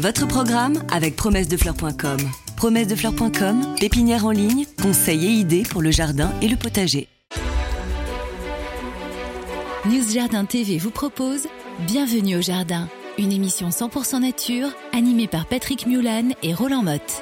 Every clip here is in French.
Votre programme avec promessedefleurs.com. Promessedefleurs.com, pépinière en ligne, conseils et idées pour le jardin et le potager. News Jardin TV vous propose Bienvenue au Jardin, une émission 100% nature animée par Patrick Mulan et Roland Motte.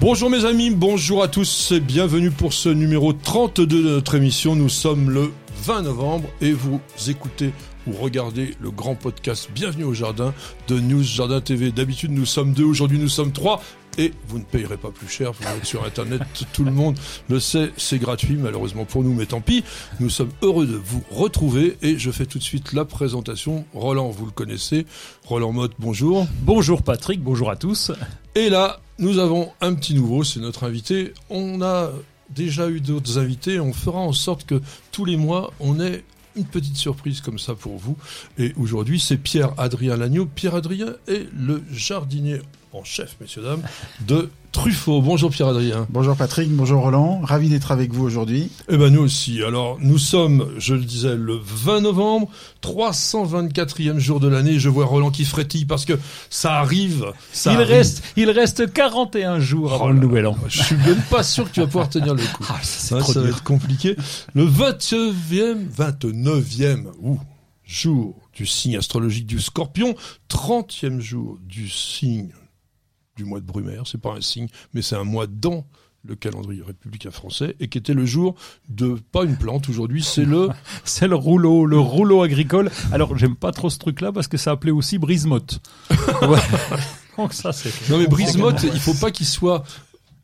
Bonjour mes amis, bonjour à tous et bienvenue pour ce numéro 32 de notre émission. Nous sommes le 20 novembre et vous écoutez ou regardez le grand podcast Bienvenue au Jardin de News Jardin TV. D'habitude nous sommes deux, aujourd'hui nous sommes trois et vous ne payerez pas plus cher, vous êtes sur internet, tout le monde le sait, c'est gratuit malheureusement pour nous, mais tant pis. Nous sommes heureux de vous retrouver et je fais tout de suite la présentation. Roland, vous le connaissez. Roland Motte, bonjour. Bonjour Patrick, bonjour à tous. Et là, nous avons un petit nouveau, c'est notre invité. On a déjà eu d'autres invités, on fera en sorte que tous les mois, on ait une petite surprise comme ça pour vous. Et aujourd'hui, c'est Pierre-Adrien Lagneau. Pierre-Adrien est le jardinier en chef, messieurs, dames, de Truffaut. Bonjour Pierre-Adrien. Bonjour Patrick, bonjour Roland. Ravi d'être avec vous aujourd'hui. Eh ben nous aussi. Alors nous sommes, je le disais, le 20 novembre, 324e jour de l'année. Je vois Roland qui frétille parce que ça arrive. Ça il arrive. reste, il reste 41 jours avant Oh le là nouvel an. Je suis même pas sûr que tu vas pouvoir tenir le coup. Ah, ça, c'est Ouais, trop ça va être compliqué. Le 29e, 29e, ouh, jour du signe astrologique du scorpion, 30e jour du signe du mois de Brumaire, c'est pas un signe, mais c'est un mois dans le calendrier républicain français, et qui était le jour de, pas une plante aujourd'hui, c'est le, C'est le rouleau, le rouleau agricole. Alors, j'aime pas trop ce truc-là parce que ça appelait aussi brise-motte. Ouais. Donc ça, c'est... non mais Brise-Motte, il faut pas qu'il soit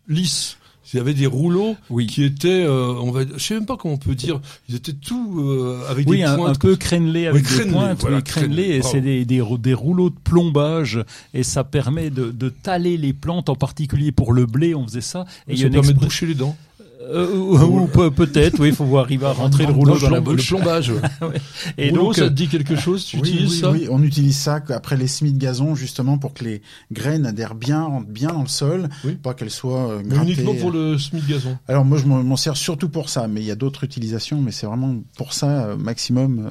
lisse. Il y avait des rouleaux Oui. qui étaient, euh, on va, je sais même pas comment on peut dire, ils étaient tout euh, avec Oui, des un, pointes. un peu crénelé avec Oui, des pointes, voilà, oui, crénelé, crénelé, et c'est des, des, rou- des rouleaux de plombage, et ça permet de, de taler les plantes, en particulier pour le blé, on faisait ça. Et il y ça a permet de boucher les dents. Euh, ou, ou peut- peut-être, oui, il faut arriver à rentrer le rouleau dans la bouche. Le plombage. Et Rouleau, donc, ça te dit quelque chose? Tu oui, utilises oui, ça? oui, on utilise ça après les semis de gazon justement pour que les graines adhèrent bien, rentrent bien dans le sol, Oui. pas qu'elles soient euh, Mais grattées. uniquement pour le semis de gazon. Alors moi je m'en sers surtout pour ça, mais il y a d'autres utilisations, mais c'est vraiment pour ça euh, maximum euh,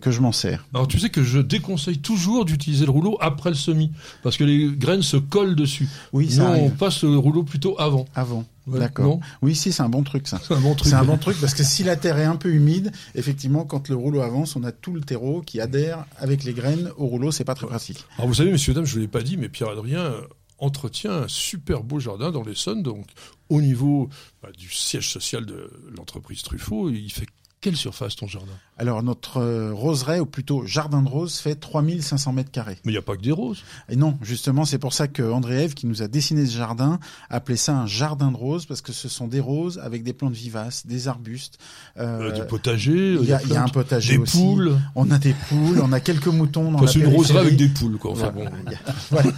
que je m'en sers. Alors tu sais que je déconseille toujours d'utiliser le rouleau après le semis, parce que les graines se collent dessus. Oui, Nous, ça on arrive. passe le rouleau plutôt avant. Avant. Ouais, D'accord. non Oui, si, c'est un bon truc ça. C'est un bon truc. C'est un bon truc parce que si la terre est un peu humide, effectivement, quand le rouleau avance, on a tout le terreau qui adhère avec les graines au rouleau. C'est pas très pratique. Alors vous savez, messieurs dames, je ne vous l'ai pas dit, mais Pierre-Adrien euh, entretient un super beau jardin dans l'Essonne, donc au niveau bah, du siège social de l'entreprise Truffaut, il fait quelle surface ton jardin? Alors notre euh, roseraie, ou plutôt jardin de roses, fait 3500 mètres carrés. Mais il n'y a pas que des roses. Et non, justement, c'est pour ça que André Ève, qui nous a dessiné ce jardin, appelait ça un jardin de roses, parce que ce sont des roses avec des plantes vivaces, des arbustes. Euh, euh, du potager, il y, a, des il y a un potager des aussi. poules. On a des poules, on a quelques moutons dans la c'est une roseraie avec des poules, quoi. Enfin, Voilà. bon. Voilà.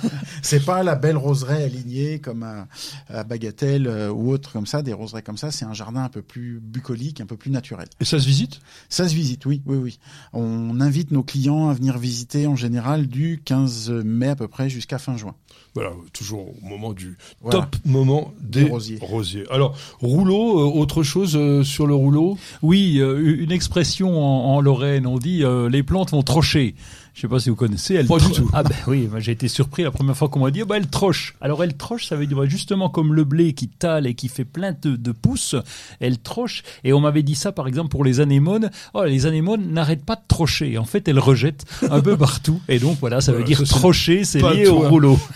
C'est pas la belle roseraie alignée comme à, à Bagatelle euh, ou autre comme ça, des roseraies comme ça. C'est un jardin un peu plus bucolique, un peu plus naturel. Et ça se visite? Ça se visite, oui, oui, oui. On invite nos clients à venir visiter en général du 15 mai à peu près jusqu'à fin juin. Voilà, toujours au moment du Voilà. top moment des, Des rosiers. Alors, rouleau, euh, autre chose euh, sur le rouleau? Oui, euh, une expression en, en Lorraine, on dit euh, les plantes vont trocher. Je sais pas si vous connaissez. Elles Pas du tout. Ah ben oui, j'ai été surpris la première fois qu'on m'a dit, bah elle troche. Alors elle troche, ça veut dire justement comme le blé qui tale et qui fait plein de, de pousses, elle troche. Et on m'avait dit ça par exemple pour les anémones. Oh, les anémones n'arrêtent pas de trocher. En fait, elles rejettent un peu partout. Et donc voilà, ça veut dire trocher, c'est lié au rouleau.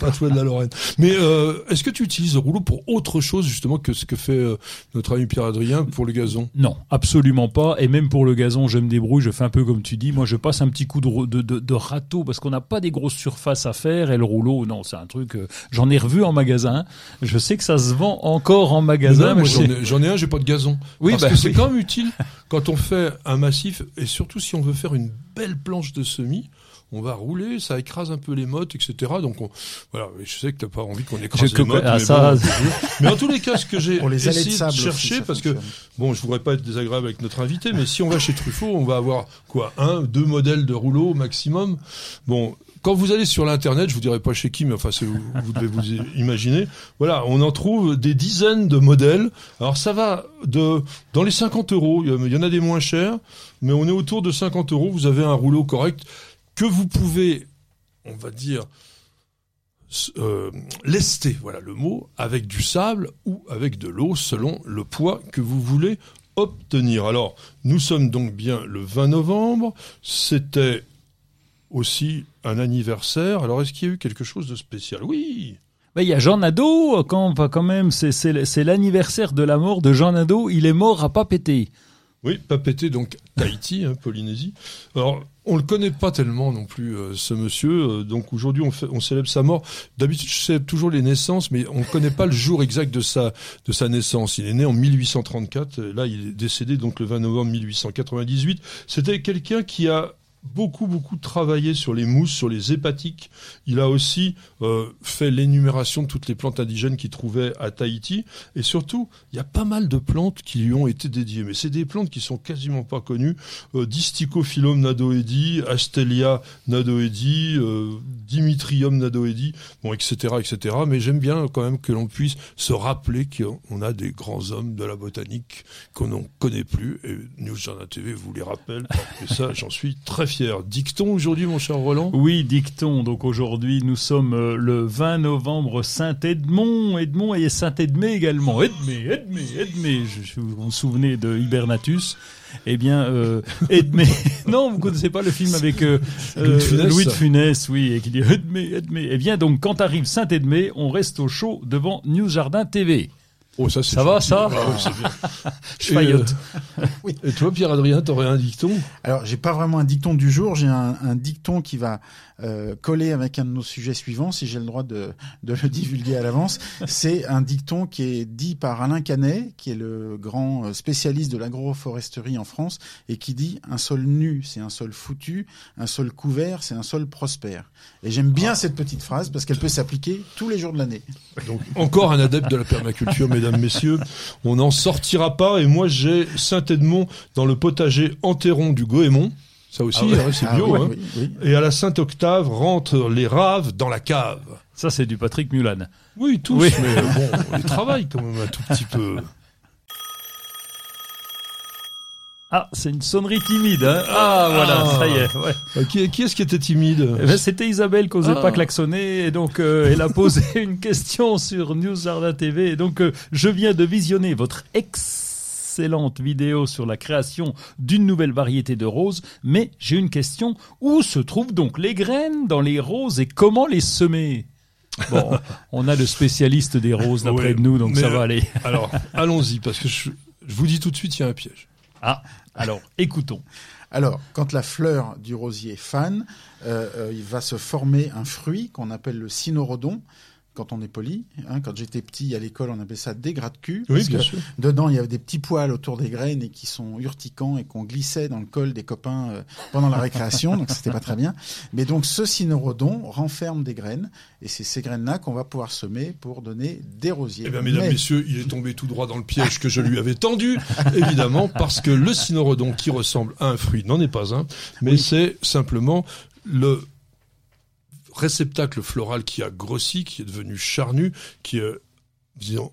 Pas toi de la Lorraine. Mais euh, est-ce que tu utilises le rouleau pour autre chose justement que ce que fait euh, notre ami Pierre-Adrien pour le gazon? Non, absolument pas. Et même pour le gazon, je me débrouille, je fais un peu comme tu dis. Moi, je passe un petit coup de, de, de, de râteau parce qu'on n'a pas des grosses surfaces à faire. Et le rouleau, non, c'est un truc. euh, j'en ai revu en magasin. Je sais que ça se vend encore en magasin. Moi, j'en ai, un, j'ai pas de gazon. Oui, Parce bah que c'est oui. quand même utile quand on fait un massif et surtout si on veut faire une belle planche de semis. On va rouler, ça écrase un peu les mottes, etc. Donc on, voilà, je sais que t'as pas envie qu'on écrase Je les mottes, ah, mais, ça- bon, mais en tous les cas, ce que j'ai de essayé de aussi, chercher, ça parce que. Bon, je voudrais pas être désagréable avec notre invité, mais si on va chez Truffaut, on va avoir quoi Un, deux modèles de rouleaux au maximum. Bon, quand vous allez sur l'internet, je vous dirai pas chez qui, mais enfin, c'est- vous, vous devez vous imaginer. Voilà, on en trouve des dizaines de modèles. Alors ça va de dans les 50 euros. Il y a- il y en a des moins chers, mais on est autour de 50 euros. Vous avez un rouleau correct que vous pouvez, on va dire, euh, lester, voilà le mot, avec du sable ou avec de l'eau selon le poids que vous voulez obtenir. Alors, nous sommes donc bien le 20 novembre, c'était aussi un anniversaire. Alors, est-ce qu'il y a eu quelque chose de spécial? Oui Il y a Jean Nadeau, quand, quand même, c'est- l'anniversaire de la mort de Jean Nadeau. Il est mort à pas. Oui, Papété, donc Tahiti, hein, Polynésie. Alors, on le connaît pas tellement non plus, euh, ce monsieur. euh, donc aujourd'hui, on, célèbre sa mort. D'habitude, je célèbre toujours les naissances, mais on ne connaît pas le jour exact de sa, de sa naissance. Il est né en 1834. et Là, il est décédé donc le 20 novembre 1898. C'était quelqu'un qui a beaucoup, beaucoup travaillé sur les mousses, sur les hépatiques. Il a aussi euh, fait l'énumération de toutes les plantes indigènes qu'il trouvait à Tahiti. Et surtout, il y a pas mal de plantes qui lui ont été dédiées. Mais c'est des plantes qui sont quasiment pas connues. Euh, Distichophyllum nadoedi, Astelia nadoedi, euh, Dimitrium nadoedi, bon, etc., etc. Mais j'aime bien quand même que l'on puisse se rappeler qu'on a des grands hommes de la botanique qu'on ne connaît plus. Et News Journal TV vous les rappelle. Et ça, j'en suis très fier. Dicton aujourd'hui, mon cher Roland? Oui, dicton. Donc aujourd'hui, nous sommes euh, le 20 novembre, Saint-Edmond, Edmond et Saint-Edmé également. Edmé, Edmé, Edmé. Je, vous vous souvenez de Hibernatus? Eh bien, euh, Edmé. non, vous connaissez pas le film avec euh, Louis de Funès. Louis de Funès, oui, et qui dit Edmé, Edmé. Eh bien, donc quand arrive Saint-Edmé, on reste au chaud devant News Jardin TV. Oh, ça, va, ça Ah. Je faillote. Et toi, Pierre-Adrien, t'aurais un dicton? Alors, j'ai pas vraiment un dicton du jour, j'ai un, un dicton qui va euh, coller avec un de nos sujets suivants, si j'ai le droit de, de le divulguer à l'avance. C'est un dicton qui est dit par Alain Canet, qui est le grand euh, spécialiste de l'agroforesterie en France, et qui dit un sol nu, c'est un sol foutu, un sol couvert, c'est un sol prospère. Et j'aime bien cette petite phrase parce qu'elle peut s'appliquer tous les jours de l'année. Donc, encore un adepte de la permaculture, mesdames, messieurs. On n'en sortira pas. Et moi, j'ai Saint-Edmond dans le potager enterron du Goémon. Ça aussi, Ah ouais. hein, c'est Ah bio. hein. oui, oui. Et à la Sainte-Octave rentrent les raves dans la cave. Ça, c'est du Patrick Mulan. Oui, tous, Oui. mais bon, on les travaille quand même un tout petit peu. Ah, c'est une sonnerie timide. Hein ah, voilà, ça y est. Ouais. Euh, qui qui est-ce qui était timide Eh ben, C'était Isabelle qui n'osait Ah. pas klaxonner et donc euh, elle a posé une question sur News Jardin TV et donc euh, je viens de visionner votre excellente vidéo sur la création d'une nouvelle variété de roses mais j'ai une question où se trouvent donc les graines dans les roses et comment les semer? Bon, on a le spécialiste des roses d'après Ouais, de nous donc ça va aller. Alors, allons-y, parce que je, je vous dis tout de suite, il y a un piège. Ah, alors écoutons. Alors, quand la fleur du rosier fane, euh, euh, il va se former un fruit qu'on appelle le cynorhodon. Quand on est poli, hein, quand j'étais petit à l'école, on appelait ça des gratte-cul. Oui, parce bien que sûr. Dedans, il y avait des petits poils autour des graines et qui sont urticants et qu'on glissait dans le col des copains euh, pendant la récréation, donc c'était pas très bien. Mais donc, ce cynorhodon renferme des graines et c'est ces graines-là qu'on va pouvoir semer pour donner des rosiers. Eh bien, mesdames, Mais- messieurs, il est tombé tout droit dans le piège que je lui avais tendu, évidemment, parce que le cynorhodon qui ressemble à un fruit n'en est pas un, mais Oui. c'est simplement le réceptacle floral qui a grossi, qui est devenu charnu, qui est, disons,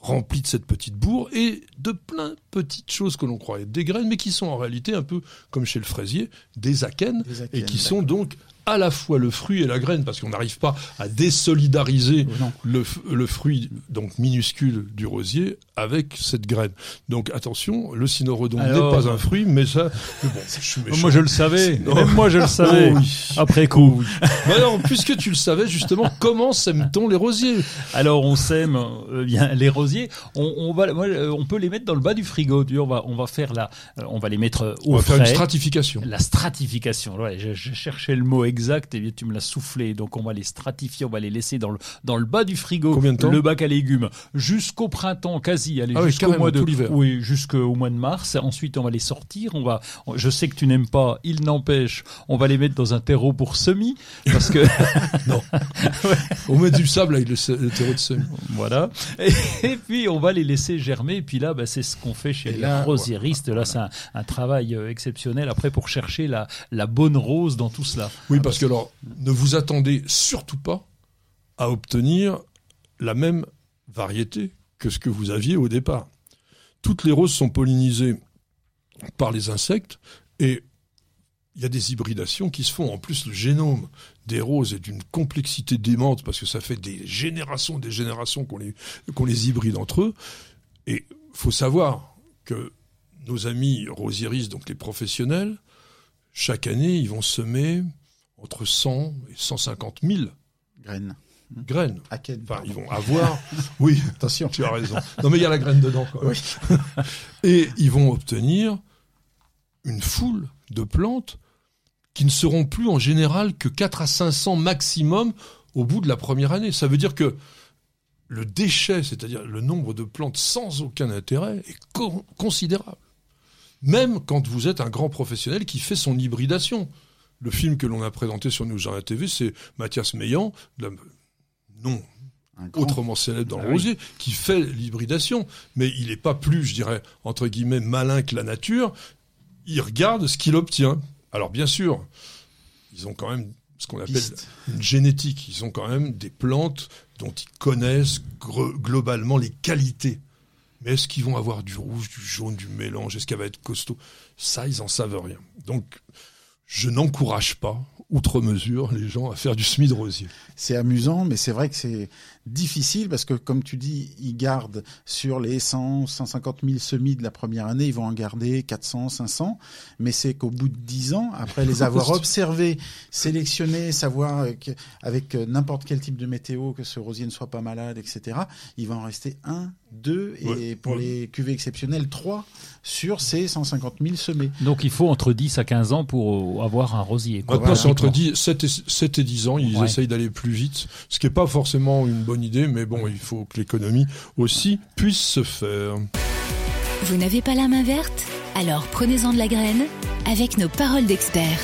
rempli de cette petite bourre et de plein de petites choses que l'on croyait des graines, mais qui sont en réalité un peu comme chez le fraisier, des akènes, Des et akènes, qui sont donc à la fois le fruit et la graine, parce qu'on n'arrive pas à désolidariser Non. le, fruit donc minuscule du rosier avec cette graine. Donc attention, le cynorhodon n'est pas un fruit, mais ça, mais bon, je suis méchant. Moi je le savais, Non. même moi je le savais. Oh oui. Après coup. Mais alors, puisque tu le savais justement, comment sème-t-on les rosiers? Alors on sème euh, bien les rosiers. On, on va, moi, euh, on peut les mettre dans le bas du frigo. Tu vois, On va, on va faire la, euh, on va les mettre euh, On au va faire une frais. stratification. La stratification. Ouais, je, je cherchais le mot exact et bien tu me l'as soufflé. Donc on va les stratifier, on va les laisser dans le dans le bas du frigo. Combien de temps Le bac à légumes jusqu'au printemps quasi. Allez, Ah jusqu'au mois de oui, jusqu'au mois de mars. Ensuite on va les sortir. On va. je sais que tu n'aimes pas. Il n'empêche, on va les mettre dans un terreau pour semis parce que On met du sable avec le, terreau de semi. Voilà. Et, et puis on va les laisser germer. Et puis là, bah, c'est ce qu'on fait chez Et les rosiéristes. Là, c'est un, un travail euh, exceptionnel après pour chercher la, la bonne rose dans tout cela. Oui, parce que alors, ne vous attendez surtout pas à obtenir la même variété que ce que vous aviez au départ. Toutes les roses sont pollinisées par les insectes et il y a des hybridations qui se font. En plus, le génome des roses est d'une complexité démente parce que ça fait des générations, des générations qu'on les, qu'on les hybride entre eux. Et faut savoir que nos amis rosieristes, donc les professionnels, chaque année, ils vont semer entre 100 et 150 000 Graines. graines. À quel Enfin, ils vont avoir. oui, Attention. tu as raison. Non, mais il y a la graine dedans. Oui. Et ils vont obtenir une foule de plantes qui ne seront plus en général que 4 à 500 maximum au bout de la première année. Ça veut dire que le déchet, c'est-à-dire le nombre de plantes sans aucun intérêt, est co- considérable. Même quand vous êtes un grand professionnel qui fait son hybridation. Le film que l'on a présenté sur Nous Jardin TV, c'est Mathias Meillan, la- non autrement célèbre dans Ah le oui. rosier, qui fait l'hybridation. Mais il n'est pas plus, je dirais, entre guillemets, malin que la nature. Il regarde ce qu'il obtient. Alors bien sûr, ils ont quand même ce qu'on appelle Piste. une génétique. Ils ont quand même des plantes dont ils connaissent globalement les qualités. Mais est-ce qu'ils vont avoir du rouge, du jaune, du mélange? Est-ce qu'elle va être costaud? Ça, ils en savent rien. Donc, je n'encourage pas, outre mesure, les gens à faire du semis de rosier. C'est amusant, mais c'est vrai que c'est difficile parce que, comme tu dis, ils gardent sur les 100, 150 000 semis de la première année, ils vont en garder 400, 500. Mais c'est qu'au bout de 10 ans, après les avoir observés, sélectionnés, savoir avec euh, n'importe quel type de météo que ce rosier ne soit pas malade, etc., il va en rester un, deux, et Ouais, pour ouais. les cuvées exceptionnelles, trois sur ces 150 000 semés. Donc il faut entre 10 à 15 ans pour avoir un rosier. quoi. Maintenant, c'est entre Pratiquement. 10, 7, et, 7 et 10 ans. Ils Ouais. essayent d'aller plus vite, ce qui n'est pas forcément une bonne idée, mais bon, il faut que l'économie aussi puisse se faire. Vous n'avez pas la main verte? Alors prenez-en de la graine avec nos paroles d'experts.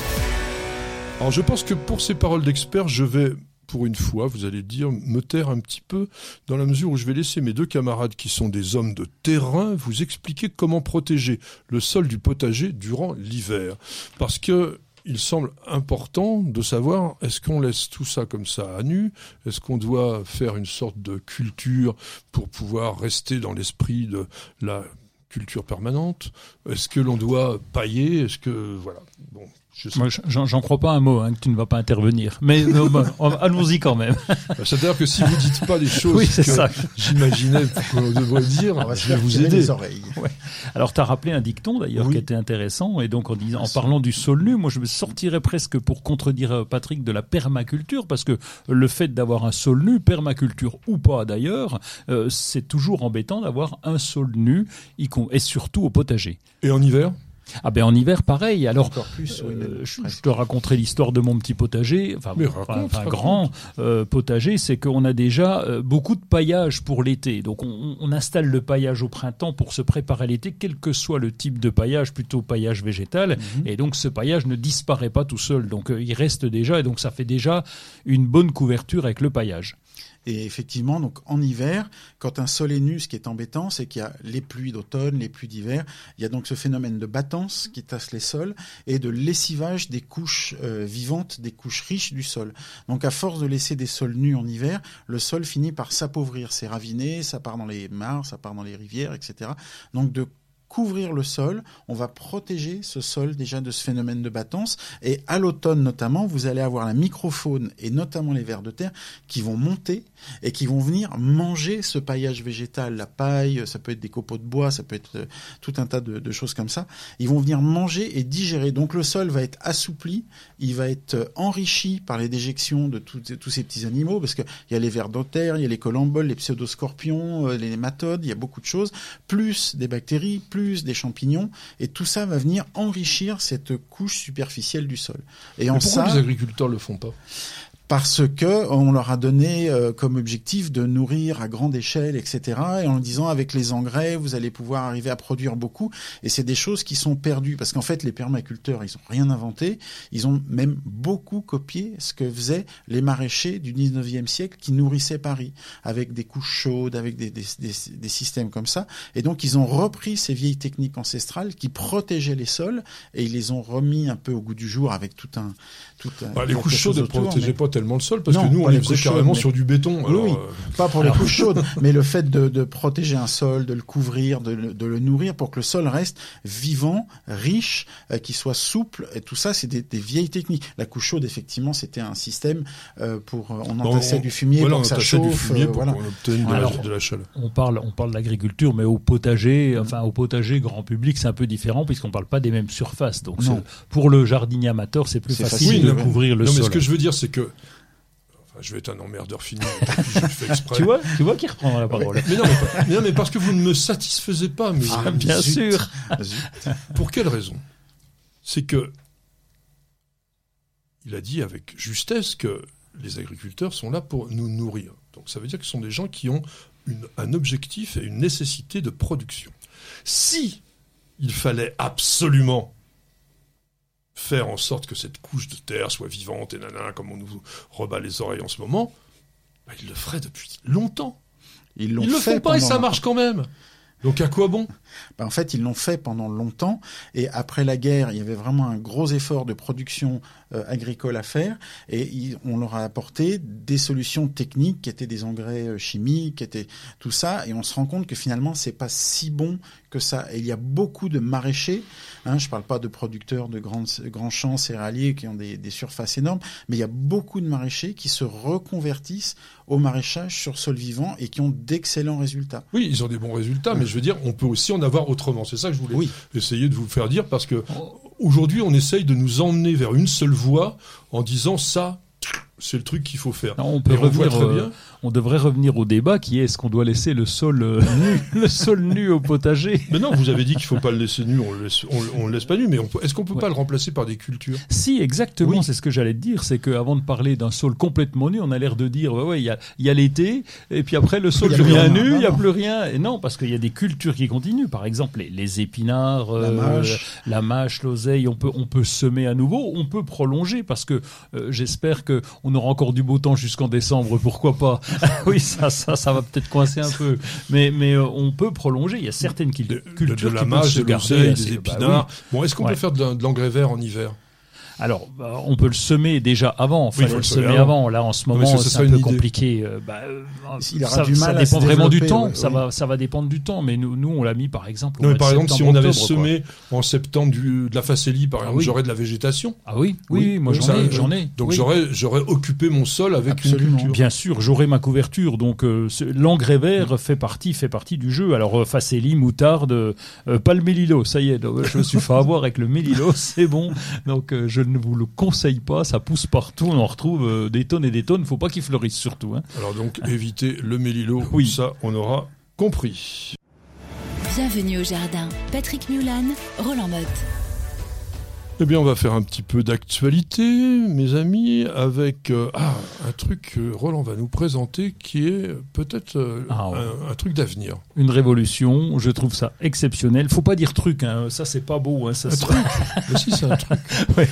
Alors, je pense que pour ces paroles d'experts, je vais, pour une fois, vous allez dire, me taire un petit peu, dans la mesure où je vais laisser mes deux camarades qui sont des hommes de terrain vous expliquer comment protéger le sol du potager durant l'hiver. Parce que, il semble important de savoir est-ce qu'on laisse tout ça comme ça à nu? Est-ce qu'on doit faire une sorte de culture pour pouvoir rester dans l'esprit de la culture permanente? Est-ce que l'on doit pailler? Est-ce que voilà. Bon, j'en j'en crois pas un mot, hein, que tu ne vas pas intervenir. Mais euh, allons-y quand même. Bah, C'est-à-dire que si vous dites pas les choses Oui, c'est que ça. j'imaginais qu'on devrait dire, On va je vais vous aider. les oreilles. Alors, tu as rappelé un dicton d'ailleurs Oui. qui était intéressant. Et donc, en, disant, en parlant du sol nu, moi, je me sortirais presque pour contredire euh, Patrick de la permaculture, parce que le fait d'avoir un sol nu, permaculture ou pas d'ailleurs, euh, c'est toujours embêtant d'avoir un sol nu, et surtout au potager. Et en hiver? Ah ben en hiver, pareil. Alors, plus, oui, Euh, je, te raconterai l'histoire de mon petit potager, enfin, raconte, grand euh, potager, c'est qu'on a déjà euh, beaucoup de paillage pour l'été. Donc on, on installe le paillage au printemps pour se préparer à l'été, quel que soit le type de paillage, plutôt paillage végétal. Mhm. Et donc ce paillage ne disparaît pas tout seul. Donc il reste déjà, et donc ça fait déjà une bonne couverture avec le paillage. Et effectivement, donc en hiver, quand un sol est nu, ce qui est embêtant, c'est qu'il y a les pluies d'automne, les pluies d'hiver. Il y a donc ce phénomène de battance qui tasse les sols et de lessivage des couches euh, vivantes, des couches riches du sol. Donc à force de laisser des sols nus en hiver, le sol finit par s'appauvrir, c'est raviné, ça part dans les mares, ça part dans les rivières, etc. Donc de couvrir le sol, on va protéger ce sol déjà de ce phénomène de battance. Et à l'automne notamment, vous allez avoir la microfaune et notamment les vers de terre qui vont monter et qui vont venir manger ce paillage végétal, la paille, ça peut être des copeaux de bois, ça peut être euh, tout un tas de, choses comme ça. Ils vont venir manger et digérer. Donc le sol va être assoupli, il va être euh, enrichi par les déjections de tous tous ces petits animaux, parce qu'il y a les vers de terre, il y a les colamboles, les pseudoscorpions, euh, les nématodes, il y a beaucoup de choses, plus des bactéries, plus des champignons, et tout ça va venir enrichir cette couche superficielle du sol. Et Mais en pourquoi ça, les agriculteurs le font pas? Parce que on leur a donné euh, comme objectif de nourrir à grande échelle, etc. Et en disant avec les engrais, vous allez pouvoir arriver à produire beaucoup. Et c'est des choses qui sont perdues parce qu'en fait, les permaculteurs, ils ont rien inventé. Ils ont même beaucoup copié ce que faisaient les maraîchers du 19e siècle qui nourrissaient Paris avec des couches chaudes, avec des, des, des, des systèmes comme ça. Et donc, ils ont repris ces vieilles techniques ancestrales qui protégeaient les sols et ils les ont remis un peu au goût du jour avec tout un, tout un Bah, Les couches chaudes ne protégeaient mais- pas tellement le sol parce Non, que nous on les faisait carrément chaudes, mais- sur du béton. Oui, alors, oui. euh, Pas pour les couches chaudes, mais le fait de, de protéger un sol, de le couvrir, de, le- de le nourrir pour que le sol reste vivant, riche, euh, qu'il soit souple. Et tout ça, c'est des, des vieilles techniques. La couche chaude, effectivement, c'était un système euh, pour euh, on bon, entassait on- du fumier voilà, pour on que ça du chauffe. fumier euh, pour voilà. qu'on obtienne de, Alors, la, de la chaleur. On parle, on parle d'agriculture, mais au potager, enfin au potager grand public, c'est un peu différent puisqu'on parle pas des mêmes surfaces. Donc pour le jardinier amateur, c'est plus facile, facile, de couvrir le non, mais sol. ce que je veux dire, c'est que. Enfin, je vais être un emmerdeur fini, je le fais exprès. Tu vois, tu vois qui reprend la parole. mais non, mais, pas- mais non, mais parce que vous ne me satisfaisez pas. Mais Ah, Bien zut. sûr. Zut. pour quelle raison? C'est que. Il a dit avec justesse que les agriculteurs sont là pour nous nourrir. Donc ça veut dire que ce sont des gens qui ont une- un objectif et une nécessité de production. Si il fallait absolument faire en sorte que cette couche de terre soit vivante et nanana, comme on nous rebat les oreilles en ce moment, bah, ils le feraient depuis longtemps. Ils Ils le fait font pas et ça marche quand même. Donc à quoi bon? Ben, en fait, ils l'ont fait pendant longtemps. Et après la guerre, il y avait vraiment un gros effort de production euh, agricole à faire. Et on leur a apporté des solutions techniques qui étaient des engrais euh, chimiques, qui étaient tout ça. Et on se rend compte que finalement, c'est pas si bon que ça. Et il y a beaucoup de maraîchers. Hein, je parle pas de producteurs de grandes, grands champs céréaliers qui ont des, des surfaces énormes, mais il y a beaucoup de maraîchers qui se reconvertissent au maraîchage sur sol vivant et qui ont d'excellents résultats. Oui, ils ont des bons résultats, mais je veux dire, on peut aussi en avoir autrement. C'est ça que je voulais Oui. essayer de vous faire dire, parce que aujourd'hui, on essaye de nous emmener vers une seule voie en disant ça, c'est le truc qu'il faut faire. Non, on peut Et revenir. euh, on devrait revenir au débat qui est est-ce qu'on doit laisser le sol euh, nu, le sol nu au potager? Mais non, vous avez dit qu'il faut pas le laisser nu, on le laisse, on, on le laisse pas nu, mais est-ce qu'on peut Ouais. pas le remplacer par des cultures? Si, exactement, Oui. c'est ce que j'allais te dire. C'est qu'avant de parler d'un sol complètement nu, on a l'air de dire, ouais, ouais, il y a, il y a l'été, et puis après le sol y devient nu, il n'y a plus rien. Et non, parce qu'il y a des cultures qui continuent. Par exemple, les, les épinards, La euh, mâche. la mâche, l'oseille, on peut, on peut semer à nouveau, on peut prolonger, parce que euh, j'espère que on aura encore du beau temps jusqu'en décembre, pourquoi pas Oui, ça, ça, ça va peut-être coincer un peu, mais, mais euh, on peut prolonger. Il y a certaines cul- de, de, cultures de la qui peuvent se de garder des bah épinards. oui. Bon, est-ce qu'on Ouais. peut faire de, de l'engrais vert en hiver? Alors, bah, on peut le semer déjà avant. Enfin, Oui, il faut le semer avant. avant. Là, en ce moment, c'est sera un peu idée. compliqué. Euh, bah, euh, Il ça, du mal ça à se dépend vraiment du temps. ouais, ça oui. va, ça va dépendre du temps. Mais nous, nous, on l'a mis par exemple. au Non, mais par exemple, si on avait octobre, quoi. semé en septembre du, de la facélie, par Ah exemple, oui. j'aurais de la végétation. Ah oui, oui, moi j'en ai, j'en ai. Donc j'aurais, j'aurais occupé mon sol avec Absolument. une culture. Bien sûr, j'aurai ma couverture. Donc euh, ce- l'engrais vert fait partie, fait partie du jeu. Alors facélie, moutarde, euh, pas le mélilo. Ça y est, je me suis fait avoir avec le mélilo, c'est bon. Donc je ne vous le conseille pas. Ça pousse partout. On en retrouve euh, des tonnes et des tonnes. Faut pas qu'il fleurisse surtout. Hein. Alors donc, éviter le mélilo, Oui. ça, on aura compris. Bienvenue au jardin. Patrick Mulan, Roland Motte. Eh bien, on va faire un petit peu d'actualité, mes amis, avec euh, ah, un truc que Roland va nous présenter qui est peut-être euh, Ah ouais. un, un truc d'avenir. Une révolution. Je trouve ça exceptionnel. Faut pas dire truc. Hein. Ça c'est pas beau. Hein. Ça, Un truc Mais si, c'est un truc. Ouais.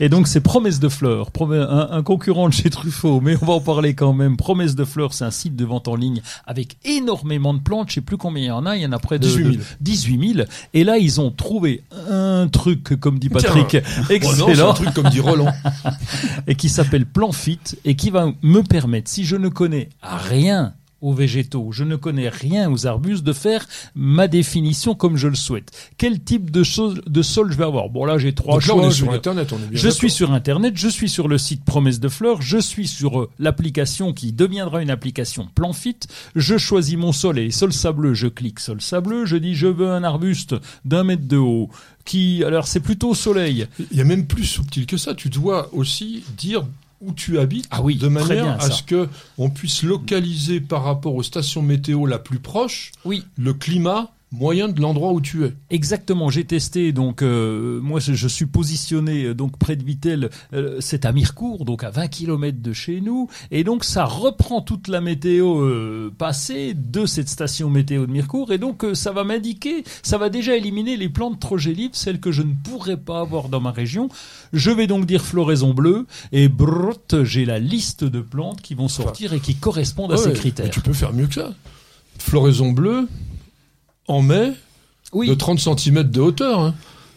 Et donc c'est Promesse de Fleurs, un concurrent de chez Truffaut, mais on va en parler quand même. Promesse de Fleurs, c'est un site de vente en ligne avec énormément de plantes. Je sais plus combien il y en a. Il y en a près de 18 000. de 18 000. Et là ils ont trouvé un truc, comme dit Patrick, Oh non, excellent un truc comme dit Roland. et qui s'appelle Plan Fit et qui va me permettre, si je ne connais rien aux végétaux, je ne connais rien aux arbustes, de faire ma définition comme je le souhaite. Quel type de, chose, de sol je vais avoir? Bon là j'ai trois Donc là, choix. on est je sur dire- Internet, on est bien je suis sur Internet, je suis sur le site Promesse de Fleurs, je suis sur euh, l'application qui deviendra une application Planfit. Je choisis mon sol et sol sableux, je clique sol sableux, je dis je veux un arbuste d'un mètre de haut. Qui, alors c'est plutôt soleil. Il y a même plus subtil que ça. Tu dois aussi dire où tu habites Ah oui, de manière bien, à ce que on puisse localiser par rapport aux stations météo la plus proche Oui, le climat moyen de l'endroit où tu es. Exactement, j'ai testé donc euh, moi je, je suis positionné euh, donc près de Vitel, euh, c'est à Mirecourt donc à 20 km de chez nous et donc ça reprend toute la météo euh, passée de cette station météo de Mirecourt et donc euh, ça va m'indiquer, ça va déjà éliminer les plantes trop gélives, celles que je ne pourrais pas avoir dans ma région. Je vais donc dire floraison bleue et brrrt, j'ai la liste de plantes qui vont sortir et qui correspondent à ces mais critères. tu peux faire mieux que ça. Floraison bleue en mai Oui. de 30 cm de hauteur. hein.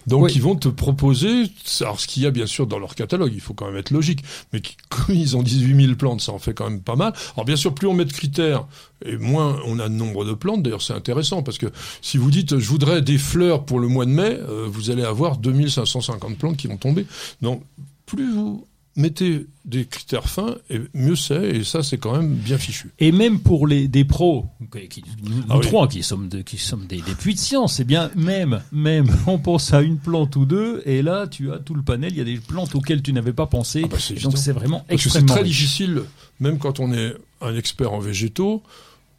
Donc Oui. ils vont te proposer, alors ce qu'il y a bien sûr dans leur catalogue, il faut quand même être logique, mais ils ont 18 000 plantes, ça en fait quand même pas mal. Alors bien sûr, plus on met de critères, et moins on a de nombre de plantes. D'ailleurs, c'est intéressant parce que si vous dites je voudrais des fleurs pour le mois de mai, euh, vous allez avoir 2550 plantes qui vont tomber. Donc plus vous mettez des critères fins, et mieux c'est, et ça c'est quand même bien fichu. Et même pour les des pros, qui, nous, nous Ah oui. trois qui sommes de, qui sommes des, des puits de science, c'est bien même même on pense à une plante ou deux et là tu as tout le panel, il y a des plantes auxquelles tu n'avais pas pensé. Ah bah, donc c'est vraiment Parce que c'est extrêmement très riche. difficile, même quand on est un expert en végétaux,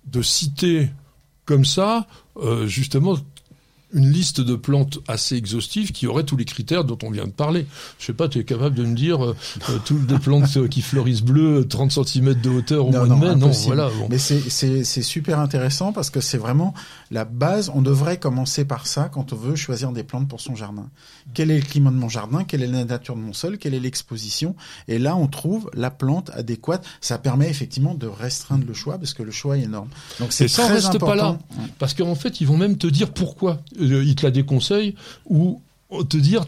de citer comme ça, euh, justement, une liste de plantes assez exhaustive qui aurait tous les critères dont on vient de parler. Je sais pas, tu es capable de me dire euh, euh, toutes les plantes euh, qui fleurissent bleues, 30 cm de hauteur au Non, mois non, de mai Non, voilà. bon. Mais c'est super intéressant parce que c'est vraiment la base. On devrait commencer par ça quand on veut choisir des plantes pour son jardin. Quel est le climat de mon jardin? Quelle est la nature de mon sol? Quelle est l'exposition? Et là, on trouve la plante adéquate. Ça permet effectivement de restreindre le choix parce que le choix est énorme. Donc c'est très reste important. pas là. Parce qu'en fait, ils vont même te dire pourquoi. Euh, ils te la déconseillent ou te dire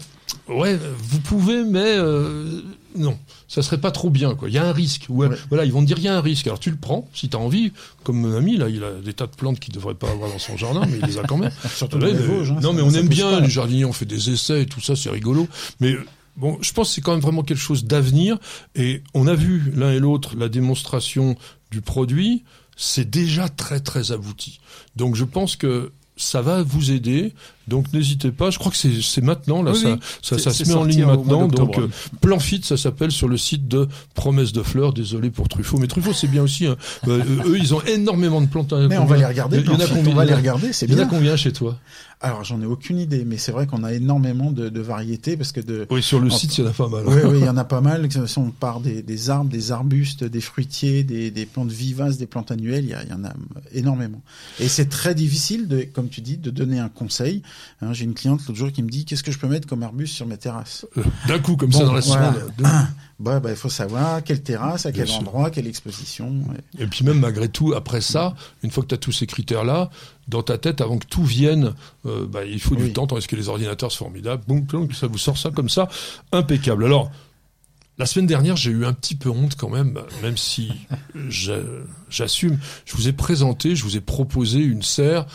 ouais, vous pouvez, mais euh, non, ça serait pas trop bien. Quoi. Il y a un risque. Ouais, Ouais. Voilà, ils vont te dire il y a un risque. Alors tu le prends si tu as envie. Comme mon ami là, il a des tas de plantes qu'il devrait pas avoir dans son jardin, mais il les a quand même. Surtout Ouais, dans les Vosges, hein, non, mais on aime bien pas. les jardiniers. On fait des essais et tout ça, c'est rigolo. Mais bon, je pense que c'est quand même vraiment quelque chose d'avenir. Et on a vu l'un et l'autre la démonstration du produit. C'est déjà très très abouti. Donc je pense que ça va vous aider. Donc n'hésitez pas. Je crois que c'est c'est maintenant là. Oui, ça oui. ça, se met en ligne maintenant. Donc euh, Plan Fit, ça s'appelle sur le site de Promesse de Fleurs. Désolé pour Truffaut, mais Truffaut c'est bien aussi. hein. Euh, eux ils ont énormément de plantes. hein, Mais on va les regarder. Il y en a combien On va les regarder. C'est Il y en a bien. combien chez toi Alors j'en ai aucune idée, mais c'est vrai qu'on a énormément de, de variétés parce que de Oui, sur le En- site, il y en a pas mal. Oui, oui, il y en a pas mal. que On part des, des arbres, des arbustes, des fruitiers, des, des plantes vivaces, des plantes annuelles. Il y, a- il y en a énormément. Et c'est très difficile, de, comme tu dis, de donner un conseil. Hein, J'ai une cliente l'autre jour qui me dit qu'est-ce que je peux mettre comme arbuste sur mes terrasses. Euh, D'un coup, comme ça, dans la voilà. semaine. Bah, bah, il faut savoir quelle terrasse, à Bien quel sûr. endroit, quelle exposition. ouais. Et puis même malgré tout, après ça, une fois que tu as tous ces critères-là, dans ta tête, avant que tout vienne, euh, bah, il faut du temps, tandis que les ordinateurs sont formidables. Boum, ça vous sort ça comme ça, impeccable. Alors, la semaine dernière, j'ai eu un petit peu honte quand même, même si j'a- j'assume. Je vous ai présenté, je vous ai proposé une serre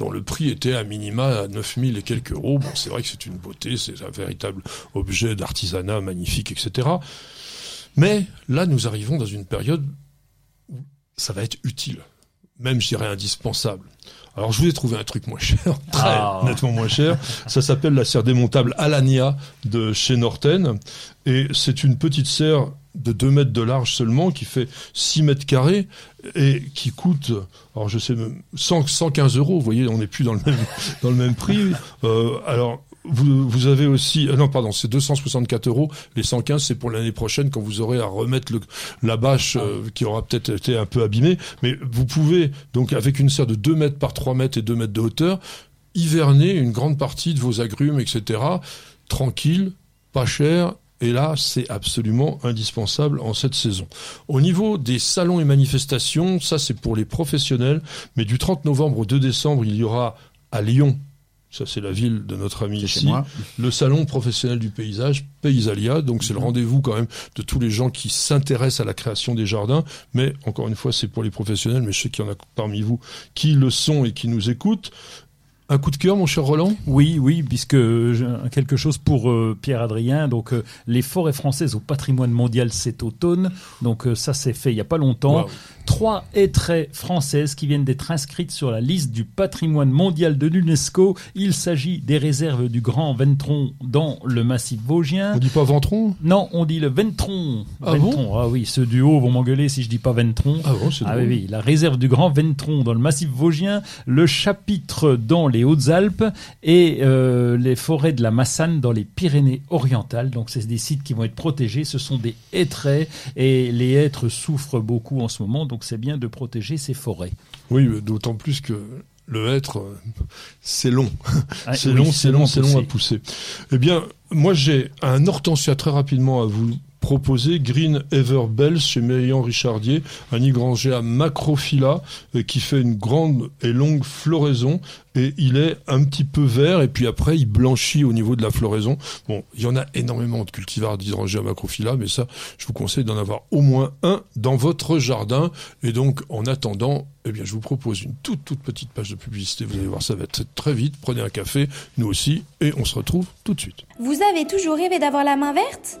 dont le prix était à minima à 9000 et quelques euros. Bon, c'est vrai que c'est une beauté, c'est un véritable objet d'artisanat magnifique, etc. Mais là, nous arrivons dans une période où ça va être utile, même je dirais indispensable. Alors je vous ai trouvé un truc moins cher, très Ah. nettement moins cher. Ça s'appelle la serre démontable Alania de chez Norten. Et c'est une petite serre de 2 mètres de large seulement, qui fait 6 mètres carrés et qui coûte, alors je sais même, 100, 115 euros. Vous voyez, on n'est plus dans le même, dans le même prix. Euh, alors, vous, vous avez aussi, ah non, pardon, c'est 264 euros. Les 115, c'est pour l'année prochaine quand vous aurez à remettre le, la bâche euh, qui aura peut-être été un peu abîmée. Mais vous pouvez, donc, avec une serre de 2 mètres par 3 mètres et 2 mètres de hauteur, hiverner une grande partie de vos agrumes, etc. Tranquille, pas cher. Et là, c'est absolument indispensable en cette saison. Au niveau des salons et manifestations, ça c'est pour les professionnels, mais du 30 novembre au 2 décembre, il y aura à Lyon, ça c'est la ville de notre ami ici, le salon professionnel du paysage, Paysalia. Donc c'est le rendez-vous quand même de tous les gens qui s'intéressent à la création des jardins. Mais encore une fois, c'est pour les professionnels, mais je sais qu'il y en a parmi vous qui le sont et qui nous écoutent. Un coup de cœur, mon cher Roland? Oui, oui, puisque j'ai quelque chose pour euh, Pierre-Adrien. Donc, euh, les forêts françaises au patrimoine mondial cet automne. Donc, euh, ça s'est fait il y a pas longtemps. Trois haies françaises qui viennent d'être inscrites sur la liste du patrimoine mondial de l'UNESCO. Il s'agit des réserves du Grand Ventron dans le massif vosgien. On dit pas Ventron Non, on dit le Ventron. Ah Ventron. ah oui, ceux du haut vont m'engueuler si je dis pas Ventron. Ah bon, c'est Ah oui, oui, la réserve du Grand Ventron dans le massif vosgien, le chapitre dans les Hautes-Alpes et euh, les forêts de la Massane dans les Pyrénées-Orientales. Donc c'est des sites qui vont être protégés. Ce sont des hêtraies et les hêtres souffrent beaucoup en ce moment. Donc c'est bien de protéger ces forêts. Oui, d'autant plus que le hêtre, c'est long. Ah, c'est oui, long, c'est long, c'est long à pousser. Eh bien, moi j'ai un hortensia très rapidement à vous proposer Green Ever Bells chez Meillan Richardier, un hydrangea macrophylla euh, qui fait une grande et longue floraison et il est un petit peu vert et puis après il blanchit au niveau de la floraison. Bon, il y en a énormément de cultivars d'hydrangea macrophylla, mais ça, je vous conseille d'en avoir au moins un dans votre jardin. Et donc, en attendant, eh bien, je vous propose une toute toute petite page de publicité. Vous allez voir, ça va être très vite. Prenez un café, nous aussi, et on se retrouve tout de suite. Vous avez toujours rêvé d'avoir la main verte?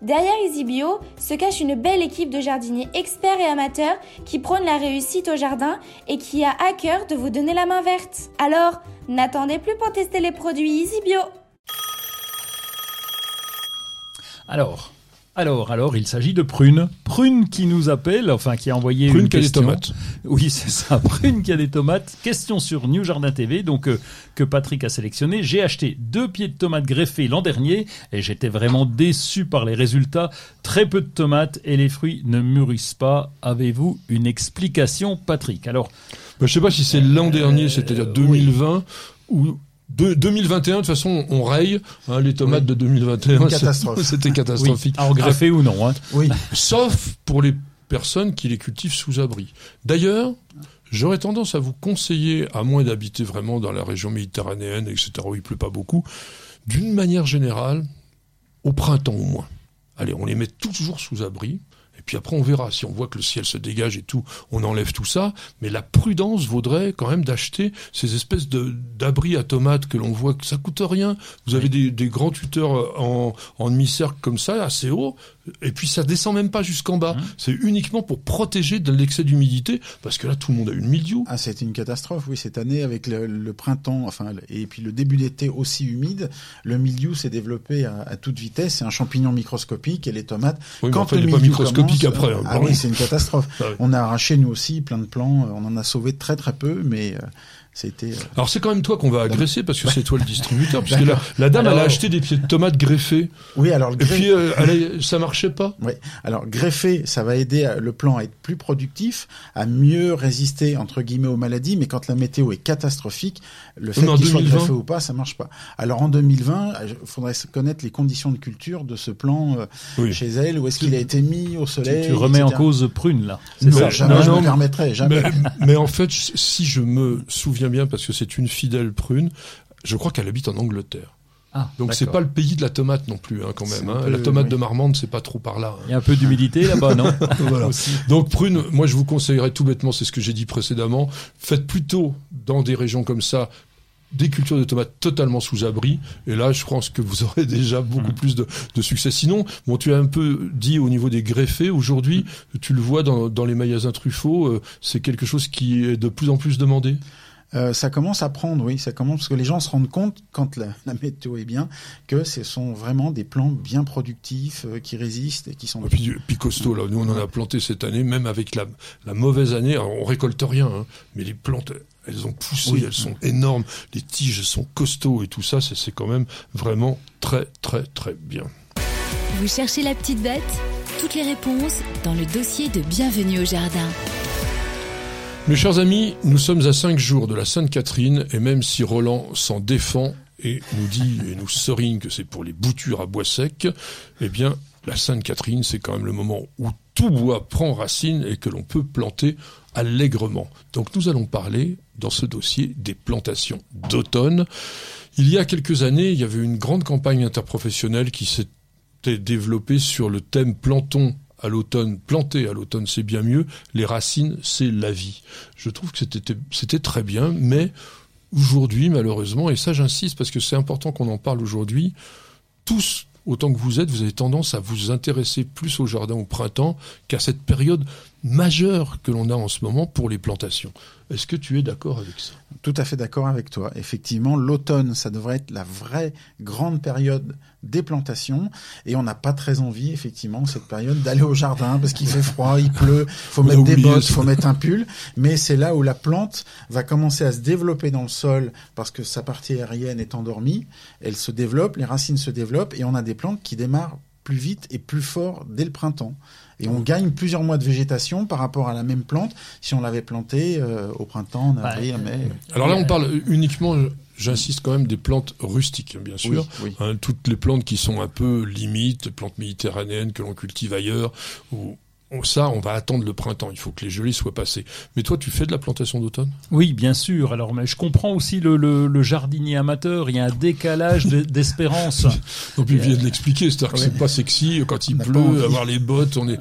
Derrière EasyBio se cache une belle équipe de jardiniers experts et amateurs qui prônent la réussite au jardin et qui a à cœur de vous donner la main verte. Alors, n'attendez plus pour tester les produits EasyBio. Alors, alors, alors, il s'agit de Prune. Prune qui nous appelle, enfin qui a envoyé Prune une qui a des tomates. Oui, c'est ça. Prune qui a des tomates. Question sur New Jardin TV, donc euh, que Patrick a sélectionné. J'ai acheté deux pieds de tomates greffés l'an dernier et j'étais vraiment déçu par les résultats. Très peu de tomates et les fruits ne mûrissent pas. Avez-vous une explication, Patrick? Alors, Bah, je sais pas si c'est l'an dernier, c'est-à-dire euh, 2020, ou de- 2021. De toute façon, on raye hein, les tomates Oui. de 2021. Une c'est- catastrophe. C'était catastrophique. greffé ou non hein. Oui. sauf pour les personnes qui les cultivent sous abri. D'ailleurs, j'aurais tendance à vous conseiller, à moins d'habiter vraiment dans la région méditerranéenne, etc., où il pleut pas beaucoup, d'une manière générale, au printemps au moins. Allez, on les met toujours sous abri. Puis après, on verra. Si on voit que le ciel se dégage et tout, on enlève tout ça. Mais la prudence vaudrait quand même d'acheter ces espèces de d'abris à tomates que l'on voit que ça coûte rien. Vous avez des, des grands tuteurs en, en demi-cercle comme ça, assez haut. Et puis ça descend même pas jusqu'en bas. C'est uniquement pour protéger de l'excès d'humidité, parce que là tout le monde a eu le milieu. Ah, c'était une catastrophe, oui, cette année, avec le, le printemps, enfin, et puis le début d'été aussi humide, le milieu s'est développé à, à toute vitesse, c'est un champignon microscopique, et les tomates, Oui, mais quand enfin, le il pas microscopique commence, après. hein, ah oui, c'est une catastrophe. Ah oui. On a arraché, nous aussi, plein de plants, euh, on en a sauvé très très peu, mais euh, c'était... euh, Alors c'est quand même toi qu'on va agresser parce que c'est toi le distributeur. Puisque la, la dame, elle a acheté des pieds de tomates greffés. Oui, alors le Et puis euh, elle a- ça marchait pas. Oui. Alors greffer, ça va aider à- le plant à être plus productif, à mieux résister entre guillemets aux maladies. Mais quand la météo est catastrophique, le fait qu'il soit 2020? greffé ou pas, ça marche pas. Alors en 2020, il faudrait connaître les conditions de culture de ce plant euh, Oui. chez elle, où est-ce qu'il a été mis au soleil. tu remets en cause Prune là. C'est Non, ça. jamais Non, je non, me permettrais, jamais. Mais, mais en fait, si je me souviens bien, parce que c'est une fidèle prune, je crois qu'elle habite en Angleterre. Ah, Donc c'est pas le pays de la tomate non plus, hein, quand même. hein. peu- La tomate oui. de Marmande, c'est pas trop par là. hein. Il y a un peu d'humidité là-bas, non Voilà. Donc prune, moi je vous conseillerais tout bêtement, c'est ce que j'ai dit précédemment, faites plutôt dans des régions comme ça des cultures de tomates totalement sous abri. Et là, je pense que vous aurez déjà beaucoup plus de, de succès. Sinon, bon, tu as un peu dit au niveau des greffés. Aujourd'hui, tu le vois dans, dans les magasins Truffaut, euh, c'est quelque chose qui est de plus en plus demandé? Euh, ça commence à prendre, oui, ça commence parce que les gens se rendent compte quand la, la météo est bien que ce sont vraiment des plants bien productifs euh, qui résistent et qui sont. Et puis, puis costaud, là, nous on en a planté cette année, même avec la, la mauvaise année. Alors, on récolte rien, hein, mais les plantes, elles ont poussé, Oui. elles sont énormes, les tiges sont costauds et tout ça, c'est c'est quand même vraiment très très très bien. Vous cherchez la petite bête? Toutes les réponses dans le dossier de Bienvenue au Jardin. Mes chers amis, nous sommes à cinq jours de la Sainte-Catherine et même si Roland s'en défend et nous dit et nous serigne que c'est pour les boutures à bois sec, eh bien, la Sainte-Catherine, c'est quand même le moment où tout bois prend racine et que l'on peut planter allègrement. Donc nous allons parler dans ce dossier des plantations d'automne. Il y a quelques années, il y avait une grande campagne interprofessionnelle qui s'était développée sur le thème plantons à l'automne, planter à l'automne c'est bien mieux, les racines c'est la vie. Je trouve que c'était très bien, mais aujourd'hui malheureusement, et ça j'insiste parce que c'est important qu'on en parle aujourd'hui, tous autant que vous êtes, vous avez tendance à vous intéresser plus au jardin au printemps qu'à cette période majeur que l'on a en ce moment pour les plantations. Est-ce que tu es d'accord avec ça? Tout à fait d'accord avec toi. Effectivement, l'automne, ça devrait être la vraie grande période des plantations. Et on n'a pas très envie, effectivement, cette période d'aller au jardin parce qu'il fait froid, il pleut, faut mettre des bottes, faut mettre un pull, mais c'est là où la plante va commencer à se développer dans le sol parce que sa partie aérienne est endormie, elle se développe, les racines se développent et on a des plantes qui démarrent plus vite et plus fort dès le printemps. Et on gagne plusieurs mois de végétation par rapport à la même plante si on l'avait plantée euh, au printemps, en avril, mai. Alors là, on parle uniquement, j'insiste quand même, des plantes rustiques, bien sûr. Hein, toutes les plantes qui sont un peu limites, plantes méditerranéennes que l'on cultive ailleurs, ou ça, on va attendre le printemps. Il faut que les gelées soient passées. Mais toi, tu fais de la plantation d'automne? Oui, bien sûr. Alors, mais je comprends aussi le, le, jardinier amateur. Il y a un décalage d'espérance. on peut bien de l'expliquer. C'est-à-dire que c'est pas sexy quand il pleut, avoir les bottes, on est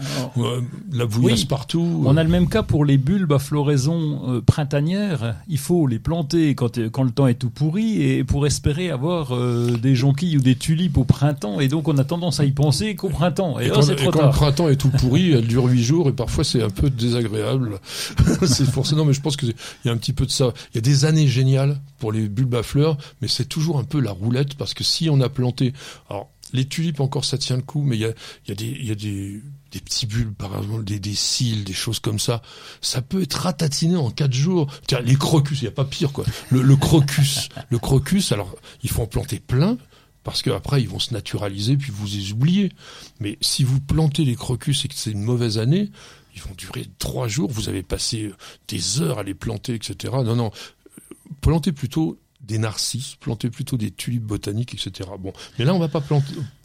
la bouillasse partout. On a le même cas pour les bulbes à floraison euh, printanière. Il faut les planter quand, quand le temps est tout pourri et pour espérer avoir euh, des jonquilles ou des tulipes au printemps. Et donc, on a tendance à y penser qu'au printemps. Et, oh, quand, et quand le printemps est tout pourri, elle huit jours et parfois c'est un peu désagréable. c'est forcément, mais je pense qu'il y a un petit peu de ça. Il y a des années géniales pour les bulbes à fleurs, mais c'est toujours un peu la roulette parce que si on a planté, alors les tulipes encore ça tient le coup, mais il y a, y a des, il y a des, des petits bulbes, par exemple, des, des cils, des choses comme ça. Ça peut être ratatiné en quatre jours. Tiens, les crocus, il n'y a pas pire, quoi. Le crocus, le crocus, alors, il faut en planter plein, parce qu'après ils vont se naturaliser puis vous les oubliez. Mais si vous plantez les crocus et que c'est une mauvaise année, ils vont durer trois jours, vous avez passé euh, des heures à les planter, etc. Non, non, plantez plutôt des narcisses, plantez plutôt des tulipes botaniques, etc. Bon, mais là on va pas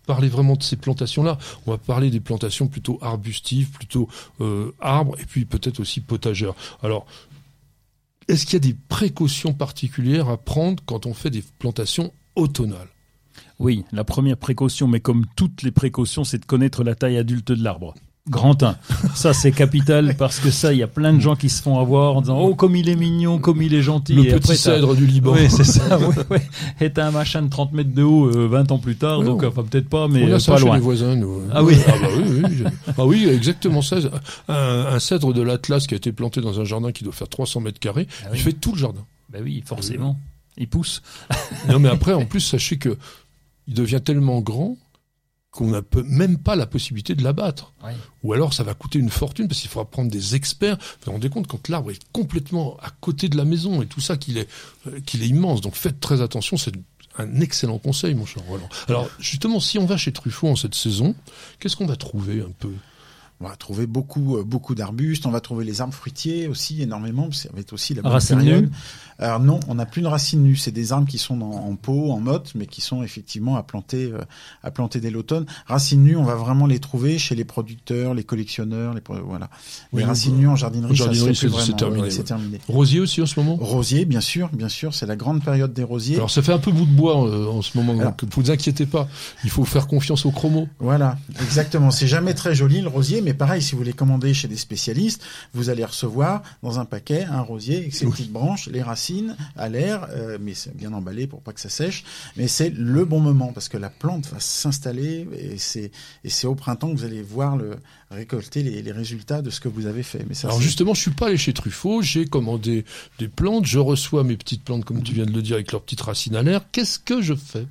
parler vraiment de ces plantations-là. On va parler des plantations plutôt arbustives, plutôt euh, arbres, et puis peut-être aussi potageurs. Alors, est-ce qu'il y a des précautions particulières à prendre quand on fait des plantations automnales? Oui, la première précaution, mais comme toutes les précautions, c'est de connaître la taille adulte de l'arbre. Grand 1. Ça, c'est capital parce que ça, il y a plein de gens qui se font avoir en disant Oh, comme il est mignon, comme il est gentil. Le petit cèdre du Liban. Oui, c'est ça. oui, oui. Et un machin de 30 mètres de haut 20 euh, ans plus tard, donc enfin peut-être pas, mais on a ça pas loin. les voisins, nous. Ah oui. Ah bah oui, oui. ah oui, exactement ça. Un, un cèdre de l'Atlas qui a été planté dans un jardin qui doit faire 300 mètres carrés, ah il fait tout le jardin. Ben oui, forcément. Il pousse. non, mais après, en plus, sachez que il devient tellement grand qu'on n'a même pas la possibilité de l'abattre. Ou alors ça va coûter une fortune parce qu'il faudra prendre des experts. Vous vous rendez compte quand l'arbre est complètement à côté de la maison et tout ça qu'il est euh, qu'il est immense. Donc faites très attention. C'est un excellent conseil, mon cher Roland. Alors justement, si on va chez Truffaut en cette saison, qu'est-ce qu'on va trouver un peu? On va trouver beaucoup, euh, beaucoup d'arbustes. On va trouver les arbres fruitiers aussi énormément. Ça va être aussi la bonne période. Alors non, on n'a plus de racines nues. C'est des arbres qui sont en pot, en motte, mais qui sont effectivement à planter, euh, à planter dès l'automne. Racines nues, on va vraiment les trouver chez les producteurs, les collectionneurs, les voilà. les racines nues en jardinerie, c'est terminé, terminé. Rosier aussi en ce moment? Rosier, bien sûr, bien sûr, c'est la grande période des rosiers. Alors ça fait un peu bout de bois euh, en ce moment. donc vous inquiétez pas. Il faut faire confiance au chromo. Voilà, exactement. c'est jamais très joli le rosier, mais pareil, si vous les commandez chez des spécialistes, vous allez recevoir dans un paquet un rosier avec ses petites branches, les racines à l'air, euh, mais c'est bien emballé pour pas que ça sèche. Mais c'est le bon moment parce que la plante va s'installer et c'est et c'est au printemps que vous allez voir le récolter les, résultats de ce que vous avez fait. Mais ça, Alors justement, je suis pas allé chez Truffaut, j'ai commandé des plantes, je reçois mes petites plantes comme tu viens de le dire avec leurs petites racines à l'air. Qu'est-ce que je fais?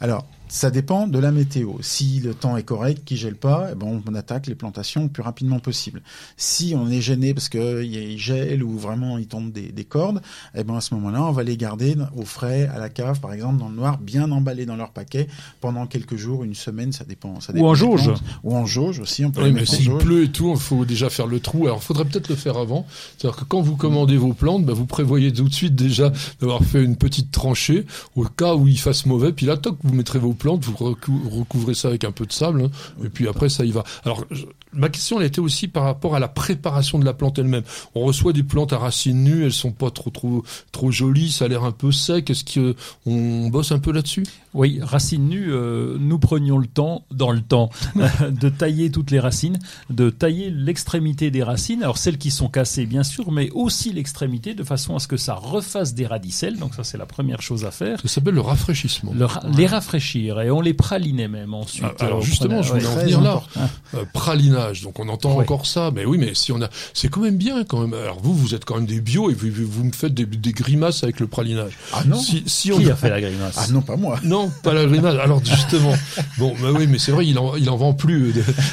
Alors, ça dépend de la météo. Si le temps est correct, qui gèle pas, eh ben on attaque les plantations le plus rapidement possible. Si on est gêné parce qu'il gèle ou vraiment il tombe des, cordes, eh ben à ce moment-là, on va les garder au frais, à la cave, par exemple, dans le noir, bien emballés dans leur paquet pendant quelques jours, une semaine, ça dépend. Ça ou en jauge. Ou en jauge aussi, on peut oui, mais s'il pleut et tout, il faut déjà faire le trou. Alors, il faudrait peut-être le faire avant. C'est-à-dire que quand vous commandez vos plantes, bah, vous prévoyez tout de suite déjà d'avoir fait une petite tranchée au cas où il fasse mauvais. Puis là, toc, vous mettrez vos plantes, vous recouvrez ça avec un peu de sable, hein, et puis après ça y va. Alors ma question elle était aussi par rapport à la préparation de la plante elle-même. On reçoit des plantes à racines nues, elles sont pas trop trop trop jolies, ça a l'air un peu sec. Est-ce qu'on bosse un peu là-dessus? Oui, racines nues, euh, nous prenions le temps, dans le temps, de tailler toutes les racines, de tailler l'extrémité des racines, alors celles qui sont cassées bien sûr, mais aussi l'extrémité, de façon à ce que ça refasse des radicelles. Donc ça c'est la première chose à faire. Ça s'appelle le rafraîchissement. les rafraîchir et on les pralinait même ensuite. Ah, alors justement, prenait- je voulais ouais. en venir là. Euh, pralinage, donc on entend Ouais. encore ça, mais oui, mais si on a, c'est quand même bien quand même. Alors vous, vous êtes quand même des bio et vous, vous- me faites des, des grimaces avec le pralinage. Ah non Si, si on Qui a fait la grimace Ah non, pas moi. non, pas la grimace. Alors justement, bon, bah oui, mais c'est vrai, il en, il en vend plus euh,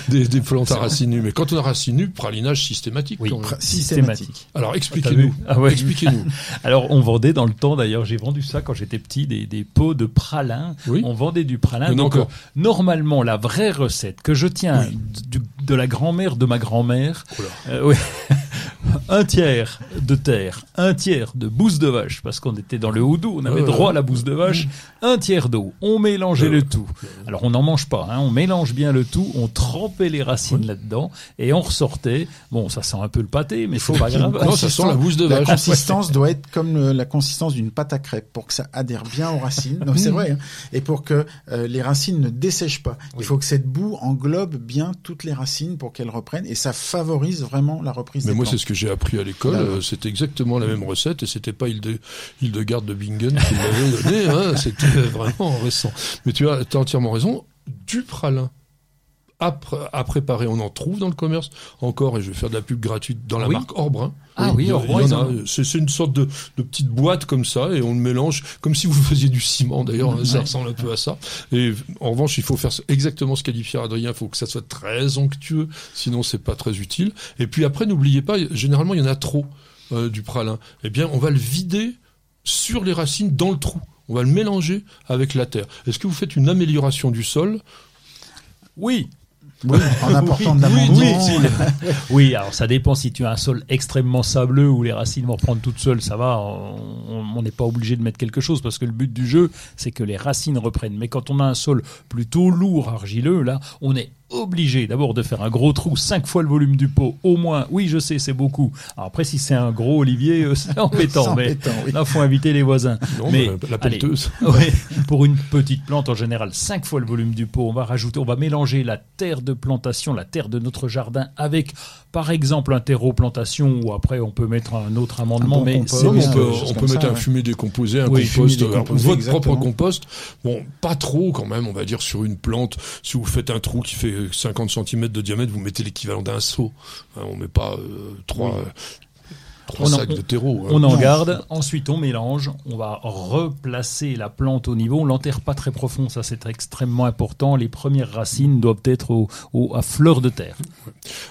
des, des, des plantes à racines nues. Mais quand on a racines nues, pralinage systématique. Oui, quand même. Pra- Systématique. Alors expliquez-nous. Ah ouais. Expliquez-nous. Alors, on vendait dans le temps, d'ailleurs, j'ai vendu ça quand j'étais petit, des, des pots de pralin. Oui. On vendait du pralin. Donc, euh, normalement, la vraie recette que je tiens du- de la grand-mère de ma grand-mère, Oula. euh, oui. un tiers de terre, un tiers de bouse de vache, parce qu'on était dans le houdou, on avait Ouais, droit à la bouse de vache, un tiers d'eau. On mélangeait Ouais. le tout. Alors, on n'en mange pas, hein, on mélange bien le tout, on trempait les racines là-dedans, et on ressortait. Bon, ça sent un peu le pâté, mais c'est pas grave. Non, ça sent la bouse de La vache. consistance doit être comme le- la consistance d'une pâte à crêpes pour que ça adhère bien aux racines. Non, c'est vrai. hein. Et pour que euh, les racines ne dessèchent pas. Il faut que cette boue englobe bien toutes les racines pour qu'elles reprennent et ça favorise vraiment la reprise Mais des moi, c'est ce que j'ai appris à l'école. Euh, C'était exactement la même recette et c'était pas Hilde, Hildegarde de Bingen qui l'avait donné. Hein, c'était vraiment récent. Mais tu as, as entièrement raison. Du pralin à, pr- à préparer, on en trouve dans le commerce encore et je vais faire de la pub gratuite dans la Oui. marque Orbrun. Ah oui, ont. C'est une sorte de, de petite boîte comme ça et on le mélange comme si vous faisiez du ciment d'ailleurs. hein, Ça ressemble un peu à ça. Et en revanche, il faut faire exactement ce qu'a dit Pierre Adrien. Il faut que ça soit très onctueux, sinon c'est pas très utile. Et puis après, n'oubliez pas, généralement il y en a trop euh, du pralin. Eh bien, on va le vider sur les racines dans le trou. On va le mélanger avec la terre. Est-ce que vous faites une amélioration du sol? Oui, Oui, en apportant de oui, l'amendement. dit-il. Oui, alors ça dépend si tu as un sol extrêmement sableux où les racines vont reprendre toutes seules, ça va, on n'est pas obligé de mettre quelque chose parce que le but du jeu, c'est que les racines reprennent. Mais quand on a un sol plutôt lourd, argileux, là, on est obligé d'abord de faire un gros trou, cinq fois le volume du pot, au moins. Oui, je sais, c'est beaucoup. Alors après, si c'est un gros olivier, euh, c'est embêtant, mais oui. là, faut inviter les voisins. Non, mais la allez, pelleteuse. pour une petite plante en général, cinq fois le volume du pot. On va rajouter, on va mélanger la terre de plantation, la terre de notre jardin avec, par exemple, un terreau plantation ou après on peut mettre un autre amendement, bon mais compost, on peut, on peut mettre ça, un ouais. fumier décomposé, un Oui, compost, euh, votre exactement. propre compost. Bon, pas trop quand même, on va dire sur une plante. Si vous faites un trou qui fait 50 cm de diamètre, vous mettez l'équivalent d'un seau. Hein, on met pas euh, trois, trois On en- sacs de terreau. hein. On en Non. garde, ensuite on mélange, on va replacer la plante au niveau, on l'enterre pas très profond, ça c'est extrêmement important. Les premières racines doivent être au, au- à fleur de terre.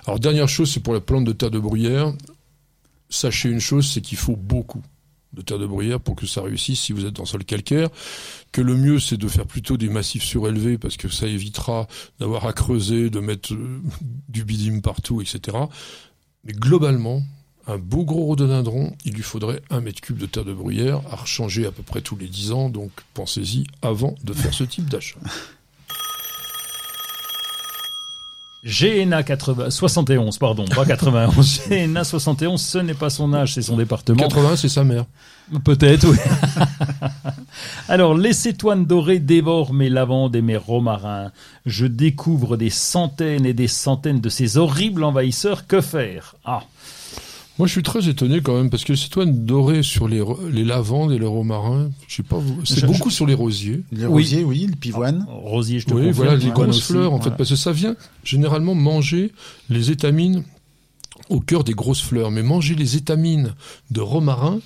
Alors dernière chose, c'est pour la plante de terre de bruyère. Sachez une chose, c'est qu'il faut beaucoup de terre de bruyère pour que ça réussisse si vous êtes dans sol calcaire. Que le mieux, c'est de faire plutôt des massifs surélevés parce que ça évitera d'avoir à creuser, de mettre euh, du bidime partout, etc. Mais globalement, un beau gros rhododendron, il lui faudrait un mètre cube de terre de bruyère à rechanger à peu près tous les 10 ans. Donc pensez-y avant de faire ce type d'achat. GNA 80, 71, pardon, pas 91. GNA 71, ce n'est pas son âge, c'est son département. 80, c'est sa mère. Peut-être, oui. Alors, les cétoines dorées dévorent mes lavandes et mes romarins. Je découvre des centaines et des centaines de ces horribles envahisseurs. Que faire? Ah, Moi, je suis très étonné quand même parce que c'est toi doré sur les, lavandes et les romarins. Je sais pas, vous- c'est Je- beaucoup sur les rosiers. Les Oui. rosiers, oui, le pivoine. Rosier, je te Oui, confirme. voilà, les grosses aussi. fleurs en fait, parce que ça vient généralement manger les étamines au cœur des grosses fleurs, mais manger les étamines de romarin.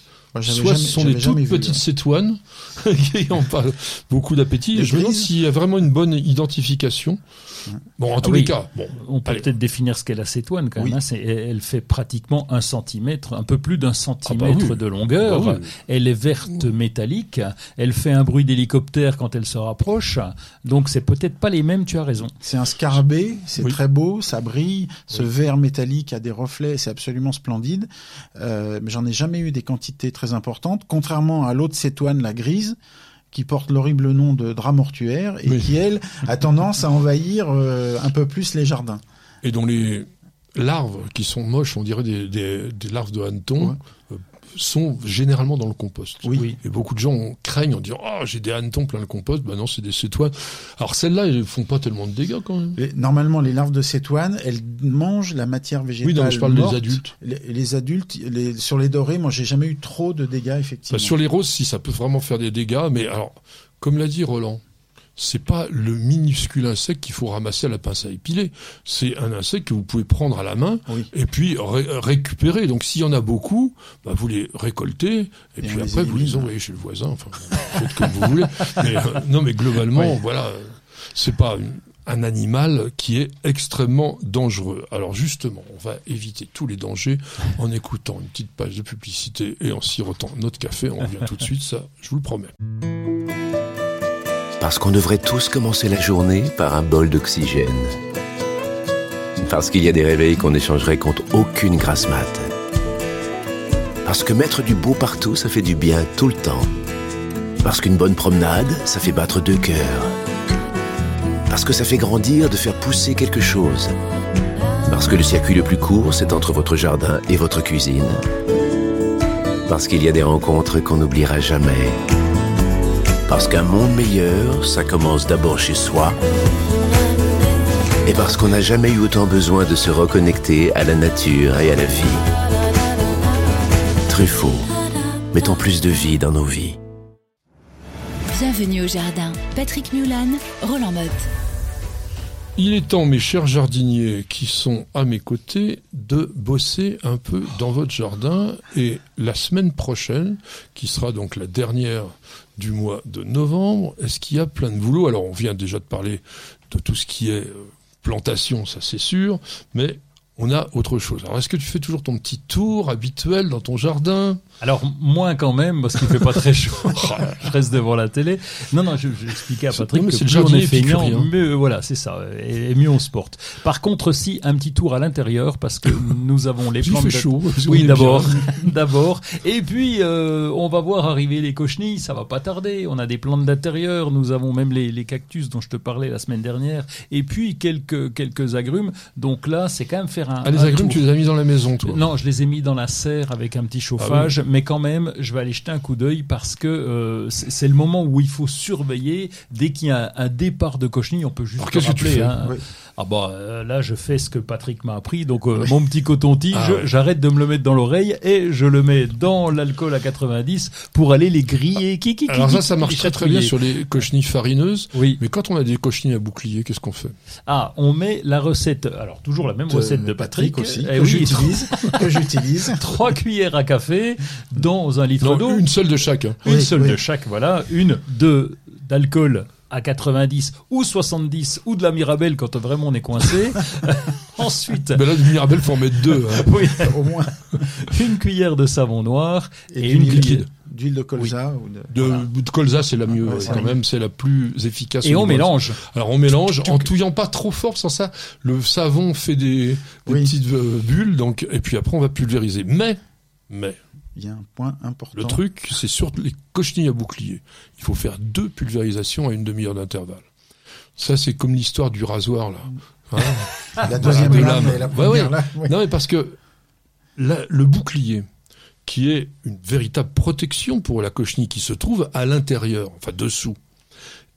Soit jamais- ce sont des toutes vu, petites hein. cétoines qui ont pas beaucoup d'appétit. Je me demande s'il y a vraiment une bonne identification. Bon, en tous oui. les cas, bon, On peut peut-être définir ce qu'est la cétoine quand même. Hein. C'est- elle fait pratiquement un centimètre, un peu plus d'un centimètre Ah bah oui. de longueur. Bah oui. Elle est verte métallique. Elle fait un bruit d'hélicoptère quand elle se rapproche. Donc c'est peut-être pas les mêmes. Tu as raison. C'est un scarabée, c'est Oui. très beau, ça brille, ce verre métallique a des reflets, c'est absolument splendide. Euh, mais j'en ai jamais eu des quantités très importantes, contrairement à l'autre cétoine, la grise, qui porte l'horrible nom de drap mortuaire et Oui. qui elle a tendance à envahir euh, un peu plus les jardins. et dont les larves qui sont moches, on dirait des, des, des larves de hanneton, Ouais. euh, sont généralement dans le compost. Oui. Et beaucoup de gens craignent en disant oh j'ai des hannetons plein le compost. Bah non, c'est des cétoines. Alors celles-là, elles font pas tellement de dégâts quand même. Normalement, les larves de cétoine, elles mangent la matière végétale. Oui, non, je parle morte. des adultes. Les, les adultes, les- sur les dorés, moi, j'ai jamais eu trop de dégâts effectivement. Bah, sur les roses, si ça peut vraiment faire des dégâts, mais alors, comme l'a dit Roland, c'est pas le minuscule insecte qu'il faut ramasser à la pince à épiler. C'est un insecte que vous pouvez prendre à la main Oui. et puis ré- récupérer. Donc s'il y en a beaucoup, bah, vous les récoltez et, Et puis après vous les envoyez chez le voisin. Enfin, faites comme vous voulez. Mais, euh, non, mais globalement, Oui. voilà, c'est pas une- un animal qui est extrêmement dangereux. Alors justement, on va éviter tous les dangers en écoutant une petite page de publicité et en sirotant notre café. On revient tout de suite, ça, je vous le promets. Parce qu'on devrait tous commencer la journée par un bol d'oxygène. Parce qu'il y a des réveils qu'on échangerait contre aucune grasse mat. Parce que mettre du beau partout, ça fait du bien tout le temps. Parce qu'une bonne promenade, ça fait battre deux cœurs. Parce que ça fait grandir de faire pousser quelque chose. Parce que le circuit le plus court, c'est entre votre jardin et votre cuisine. Parce qu'il y a des rencontres qu'on n'oubliera jamais. Parce qu'un monde meilleur, ça commence d'abord chez soi. Et parce qu'on n'a jamais eu autant besoin de se reconnecter à la nature et à la vie. Truffaut, mettons plus de vie dans nos vies. Bienvenue au jardin. Patrick Mulan, Roland Motte. Il est temps, mes chers jardiniers qui sont à mes côtés, de bosser un peu dans votre jardin. Et la semaine prochaine, qui sera donc la dernière du mois de novembre, est-ce qu'il y a plein de boulot? Alors, on vient déjà de parler de tout ce qui est euh, plantation, ça c'est sûr, mais on a autre chose. Alors, est-ce que tu fais toujours ton petit tour habituel dans ton jardin? Alors moins quand même parce qu'il fait pas très chaud. je reste devant la télé. Non non, je- j'expliquais à C'est- Patrick non, que plus on est feignant, épicurien. mieux voilà, c'est ça, et, et mieux on se porte. Par contre aussi un petit tour à l'intérieur parce que nous avons les de- chaud. Oui, d'abord, d'abord. Et puis, euh, on va voir arriver les cochenilles, ça va pas tarder. On a des plantes d'intérieur, nous avons même les, les cactus dont je te parlais la semaine dernière, et puis quelques quelques agrumes. Donc là, c'est quand même faire un. Ah, les un agrumes, tour. tu les as mis dans la maison, toi Non, je les ai mis dans la serre avec un petit chauffage, mais quand même, je vais aller jeter un coup d'œil parce que euh, c'est le moment où il faut surveiller. Dès qu'il y a un, un départ de cochenille, on peut juste Alors, rappeler, hein. Ah bah euh, là, je fais ce que Patrick m'a appris. Donc euh, mon petit coton-tige, Ah ouais. j'arrête de me le mettre dans l'oreille et je le mets dans l'alcool à 90 pour aller les griller. Qui, qui, qui, Alors ça, ça marche très très bien sur les cochenilles farineuses. Oui. Mais quand on a des cochenilles à bouclier, qu'est-ce qu'on fait? Ah, on met la recette. Alors toujours la même De recette de Patrick, aussi, Eh que oui, j'utilise, que j'utilise. Trois cuillères à café dans un litre d'eau. Une seule de chaque. hein. Une Oui, seule oui. de chaque, voilà. Une de d'alcool à 90 ou 70 ou de la Mirabelle quand vraiment on est coincé. Ensuite, Ben là, du Mirabelle, faut en mettre deux. hein. oui, Au moins. une cuillère de savon noir et, Et, une cuillère. D'huile de colza. Ou de... De, de colza, c'est la mieux ouais, c'est quand même, c'est la plus efficace. Et on mélange. Alors on mélange en touillant pas trop fort, sans ça, le savon fait des, des Oui. petites euh, bulles, donc et puis après on va pulvériser. Mais, mais Il y a un point important. le truc, c'est sur les cochenilles à bouclier. Il faut faire deux pulvérisations à une demi-heure d'intervalle. Ça, c'est comme l'histoire du rasoir là. Hein La deuxième de lame lame. et la Ouais, première ouais. lame, oui. Non, mais parce que la- le bouclier, qui est une véritable protection pour la cochenille qui se trouve à l'intérieur, enfin dessous,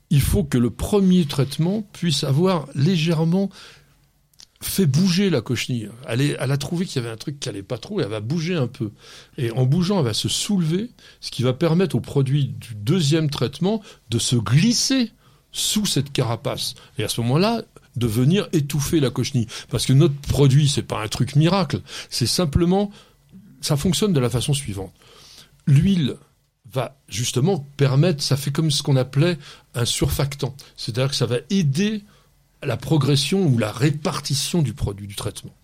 il faut que le premier traitement puisse avoir légèrement fait bouger la cochenille. Elle, a trouvé qu'il y avait un truc qui allait pas trop et elle va bouger un peu. Et en bougeant, elle va se soulever, ce qui va permettre au produit du deuxième traitement de se glisser sous cette carapace. Et à ce moment-là, de venir étouffer la cochenille. Parce que notre produit, c'est pas un truc miracle. C'est simplement, ça fonctionne de la façon suivante. L'huile va justement permettre, ça fait comme ce qu'on appelait un surfactant. C'est-à-dire que ça va aider la progression ou la répartition du produit, du traitement.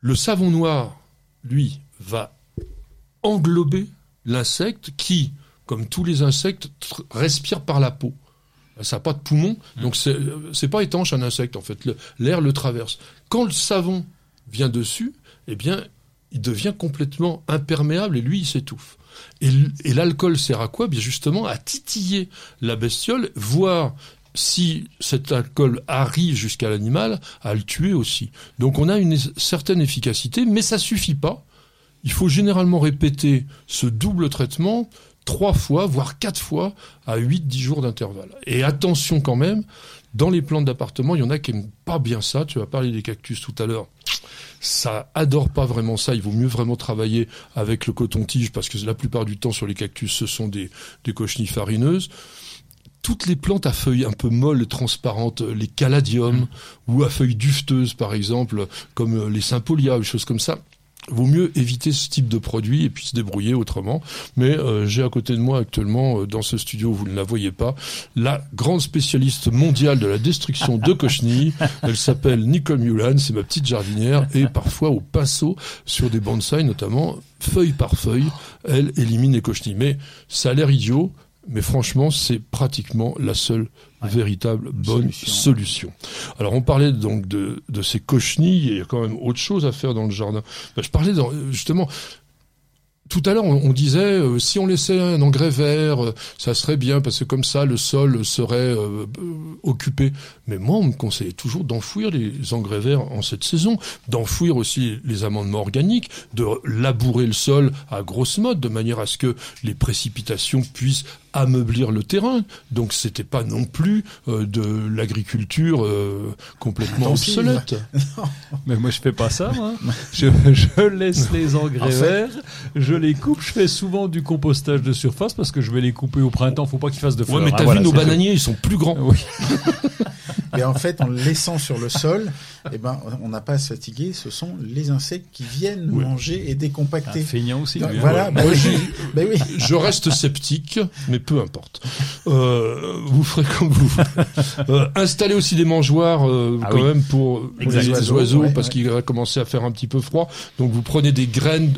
Le savon noir, lui, va englober l'insecte qui, comme tous les insectes, respire par la peau. Ça n'a pas de poumon, donc c'est pas étanche un insecte en fait. L'air le traverse. Quand le savon vient dessus, eh bien, il devient complètement imperméable et lui, il s'étouffe. Et, l'alcool sert à quoi? Bien justement à titiller la bestiole, voir si cet alcool arrive jusqu'à l'animal, à le tuer aussi. Donc on a une certaine efficacité, mais ça suffit pas. Il faut généralement répéter ce double traitement trois fois, voire quatre fois, à 8-10 jours d'intervalle. Et attention quand même, dans les plantes d'appartement, il y en a qui aiment pas bien ça. Tu vas parler des cactus tout à l'heure. Ça adore pas vraiment ça. Il vaut mieux vraiment travailler avec le coton-tige parce que la plupart du temps sur les cactus, ce sont des, des cochenilles farineuses. Toutes les plantes à feuilles un peu molles, transparentes, les caladiums ou à feuilles dufteuses par exemple, comme les sympolias, des choses comme ça, vaut mieux éviter ce type de produit et puis se débrouiller autrement. Mais euh, j'ai à côté de moi actuellement, euh, dans ce studio, vous ne la voyez pas, la grande spécialiste mondiale de la destruction de cochenilles. Elle s'appelle Nicole Mulan, c'est ma petite jardinière, et parfois au pinceau sur des bonsaïs, notamment feuille par feuille, elle élimine les cochenilles. Mais ça a l'air idiot, mais franchement, c'est pratiquement la seule véritable bonne solution. Alors on parlait donc de, de ces cochenilles, il y a quand même autre chose à faire dans le jardin. Ben, je parlais justement tout à l'heure, on, disait euh, si on laissait un engrais vert, euh, ça serait bien parce que comme ça le sol serait euh, occupé. Mais moi, on me conseillait toujours d'enfouir les engrais verts en cette saison, d'enfouir aussi les amendements organiques, de labourer le sol à grosse mode de manière à ce que les précipitations puissent ameublir le terrain. Donc c'était pas non plus de l'agriculture complètement obsolète. Mais moi je fais pas ça. Moi. Je, je laisse les engrais verts. Je les coupe. Je fais souvent du compostage de surface parce que je vais les couper au printemps. Faut pas qu'ils fassent de fleurs. Ouais, mais t'as ah, vu nos bananiers, ils sont plus grands. Oui. Et en fait, en le laissant sur le sol, eh ben, on n'a pas à se fatiguer. Ce sont les insectes qui viennent manger et décompacter. Un feignant aussi. voilà. Bah je, bah oui. je reste sceptique, mais peu importe. Euh, vous ferez comme vous. Euh, installez aussi des mangeoires euh, ah quand même pour, les oiseaux, parce qu'il va commencer à faire un petit peu froid. Donc vous prenez des graines.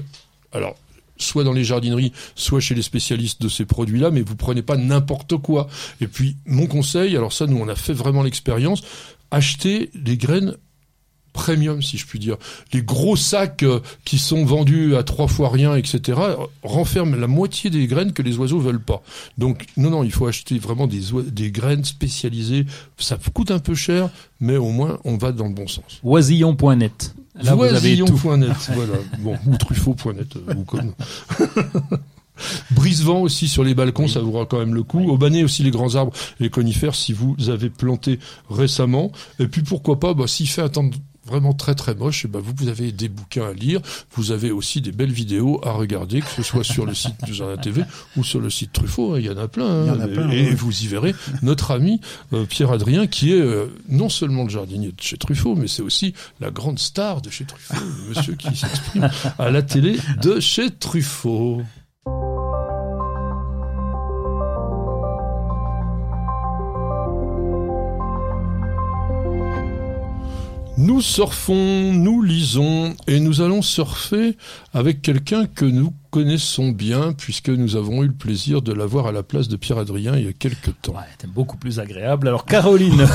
Alors soit dans les jardineries, soit chez les spécialistes de ces produits-là, mais vous prenez pas n'importe quoi. Et puis, mon conseil, alors ça, nous, on a fait vraiment l'expérience, achetez des graines premium, si je puis dire. Les gros sacs euh, qui sont vendus à trois fois rien, etc., renferment la moitié des graines que les oiseaux veulent pas. Donc, non, non, il faut acheter vraiment des, des graines spécialisées. Ça coûte un peu cher, mais au moins, on va dans le bon sens. Oisillon.net. Oisillon.net, voilà. Bon, ou Truffaut.net, euh, ou comme. Brise-vent aussi sur les balcons, ça vous aura quand même le coup. Au Aubanez aussi les grands arbres, les conifères si vous avez planté récemment. Et puis pourquoi pas, bah, s'il fait un temps vraiment très très moche, et eh ben vous, vous avez des bouquins à lire, vous avez aussi des belles vidéos à regarder, que ce soit sur le site du Jardin TV ou sur le site Truffaut, hein, il y en a plein. Hein. et, vous y verrez notre ami euh, Pierre Adrien, qui est euh, non seulement le jardinier de chez Truffaut, mais c'est aussi la grande star de chez Truffaut, le monsieur qui s'exprime à la télé de chez Truffaut. Nous surfons, nous lisons et nous allons surfer avec quelqu'un que nous connaissons bien puisque nous avons eu le plaisir de l'avoir à la place de Pierre Adrien il y a quelques temps. Ouais, c'était beaucoup plus agréable. Alors Caroline,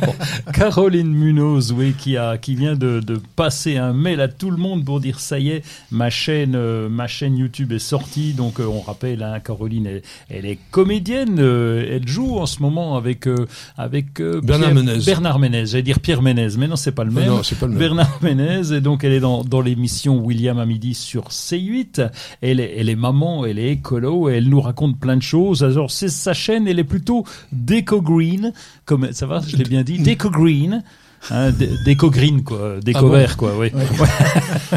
Caroline Munoz, oui, qui a, qui vient de, de, passer un mail à tout le monde pour dire ça y est, ma chaîne, euh, ma chaîne YouTube est sortie. Donc euh, on rappelle, hein, Caroline, elle, elle est comédienne, euh, elle joue en ce moment avec avec Bernard Menez. Bernard Menez, j'allais dire Pierre Menez, mais non c'est pas le même. Non, c'est pas le même. Bernard Menez et donc elle est dans dans l'émission William à midi sur C8 elle est, elle est maman, elle est écolo, elle nous raconte plein de choses. Alors, c'est sa chaîne, elle est plutôt déco green, comme ça va, je l'ai bien dit, déco green. Hein, déco green quoi, déco ah vert quoi, oui.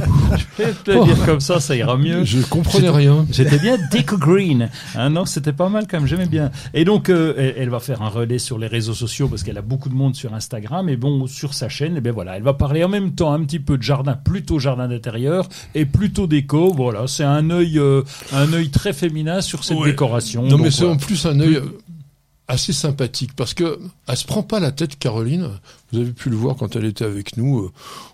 je vais te le dire comme ça, ça ira mieux. Je comprenais rien. J'étais bien déco green. Hein, non, c'était pas mal quand même, j'aimais bien. Et donc, euh, elle, va faire un relais sur les réseaux sociaux parce qu'elle a beaucoup de monde sur Instagram. Et bon, sur sa chaîne, et eh bien voilà, elle va parler en même temps un petit peu de jardin, plutôt jardin d'intérieur et plutôt déco. Voilà, c'est un œil, euh, un œil très féminin sur cette décoration. Non, mais c'est en plus un œil assez sympathique parce que elle se prend pas la tête Caroline. Vous avez pu le voir quand elle était avec nous euh,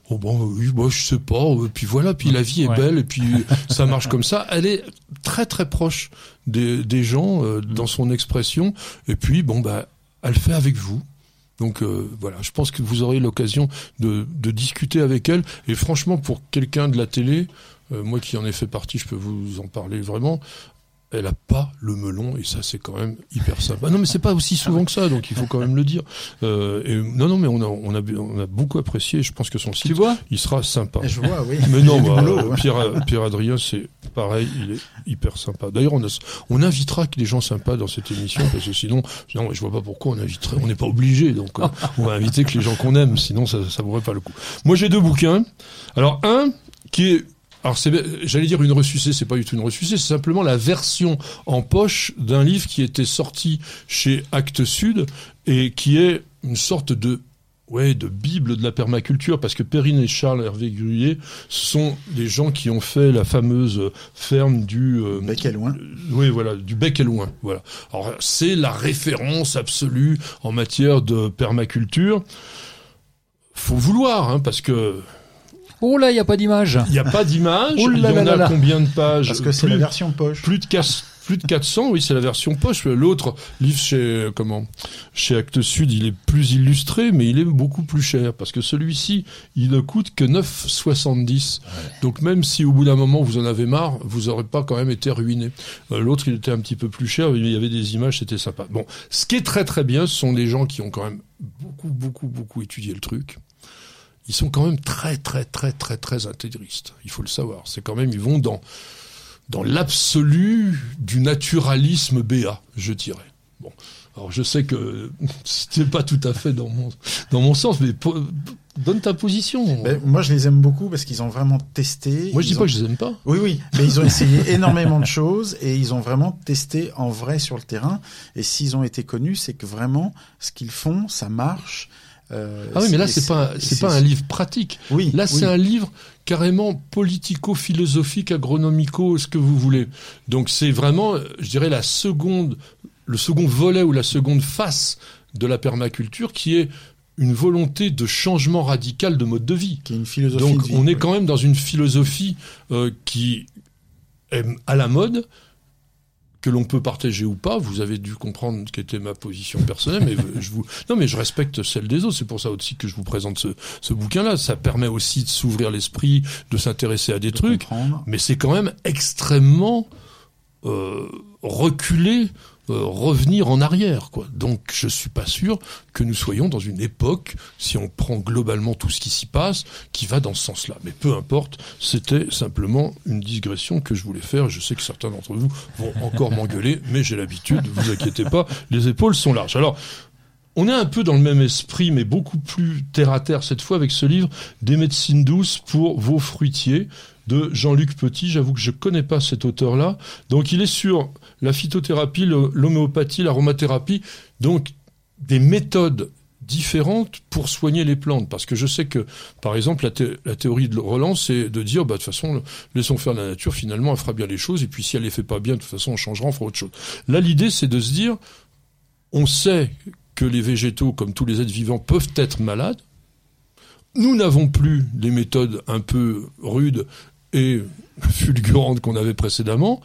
oh bon oui bon je sais pas euh, puis voilà puis la vie est belle et puis ça marche comme ça. Elle est très très proche des, des gens euh, dans son expression et puis bon bah elle fait avec vous. Donc voilà, je pense que vous aurez l'occasion de, de, discuter avec elle. Et franchement, pour quelqu'un de la télé, moi qui en ai fait partie, je peux vous en parler vraiment elle a pas le melon et ça c'est quand même hyper sympa. Non mais c'est pas aussi souvent que ça donc il faut quand même le dire. Euh, et non non mais on a on a on a beaucoup apprécié. Je pense que son site il sera sympa. Je vois oui. Mais non bah, Pierre Pierre Adrien c'est pareil il est hyper sympa. D'ailleurs on a, on invitera des gens sympas dans cette émission parce que sinon non je vois pas pourquoi on inviterait. On n'est pas obligé donc euh, on va inviter que les gens qu'on aime sinon ça ça vaudrait pas le coup. Moi j'ai deux bouquins. Alors un qui est alors j'allais dire une ressucée, c'est pas du tout une ressucée, c'est simplement la version en poche d'un livre qui était sorti chez Actes Sud et qui est une sorte de ouais, de bible de la permaculture, parce que Perrine et Charles Hervé Gruyé sont des gens qui ont fait la fameuse ferme du euh, Bec et Loin. euh, oui, voilà, du bec et loin. Voilà. Alors c'est la référence absolue en matière de permaculture. Faut vouloir, hein, parce que Oh là, il y a pas d'image. il n'y a pas d'image. Oh Il y en a là là. combien de pages Parce que c'est la Plus- version poche. plus de casse- plus de 400, oui, c'est la version poche. L'autre livre chez euh, comment chez Actes Sud, il est plus illustré, mais il est beaucoup plus cher parce que celui-ci, il ne coûte que 9,70. Donc même si au bout d'un moment vous en avez marre, vous n'aurez pas quand même été ruiné. Euh, L'autre, il était un petit peu plus cher, mais il y avait des images, c'était sympa. Bon, ce qui est très très bien, ce sont des gens qui ont quand même beaucoup beaucoup beaucoup étudié le truc. Ils sont quand même très très très très très intégristes. Il faut le savoir. C'est quand même ils vont dans dans l'absolu du naturalisme BA, je dirais. Bon, alors je sais que c'était pas tout à fait dans mon dans mon sens, mais donne ta position. Ben, moi, je les aime beaucoup parce qu'ils ont vraiment testé. Moi, je dis pas que je les aime pas. Oui, oui, mais ils ont essayé énormément de choses et ils ont vraiment testé en vrai sur le terrain. Et s'ils ont été connus, c'est que vraiment, ce qu'ils font, ça marche. Euh, Ah oui, mais là c'est pas c'est pas un livre pratique. Oui, Là, oui. c'est un livre carrément politico-philosophique, agronomico, ce que vous voulez. Donc, c'est vraiment, je dirais, la seconde, le second volet ou la seconde face de la permaculture, qui est une volonté de changement radical de mode de vie. qui est une philosophie. Donc de vie, on est quand même dans une philosophie euh, qui est à la mode, que l'on peut partager ou pas. Vous avez dû comprendre quelle était ma position personnelle, mais je vous non mais je respecte celle des autres. C'est pour ça aussi que je vous présente ce, ce bouquin-là. Ça permet aussi de s'ouvrir l'esprit, de s'intéresser à des de trucs, comprendre. mais c'est quand même extrêmement euh, reculer, euh, revenir en arrière, quoi. Donc, je suis pas sûr que nous soyons dans une époque, si on prend globalement tout ce qui s'y passe, qui va dans ce sens-là. Mais peu importe, c'était simplement une digression que je voulais faire. Je sais que certains d'entre vous vont encore m'engueuler, mais j'ai l'habitude. Vous inquiétez pas, les épaules sont larges. Alors. On est un peu dans le même esprit, mais beaucoup plus terre à terre cette fois avec ce livre Des médecines douces pour vos fruitiers de Jean-Luc Petit. J'avoue que je connais pas cet auteur-là. Donc il est sur la phytothérapie, l'homéopathie, l'aromathérapie, donc des méthodes différentes pour soigner les plantes. Parce que je sais que, par exemple, la théorie de Roland, c'est de dire, bah, de toute façon, laissons faire la nature, finalement, elle fera bien les choses, et puis si elle les fait pas bien, de toute façon, on changera, on fera autre chose. Là, l'idée, c'est de se dire, on sait que les végétaux, comme tous les êtres vivants, peuvent être malades. Nous n'avons plus les méthodes un peu rudes et fulgurantes qu'on avait précédemment.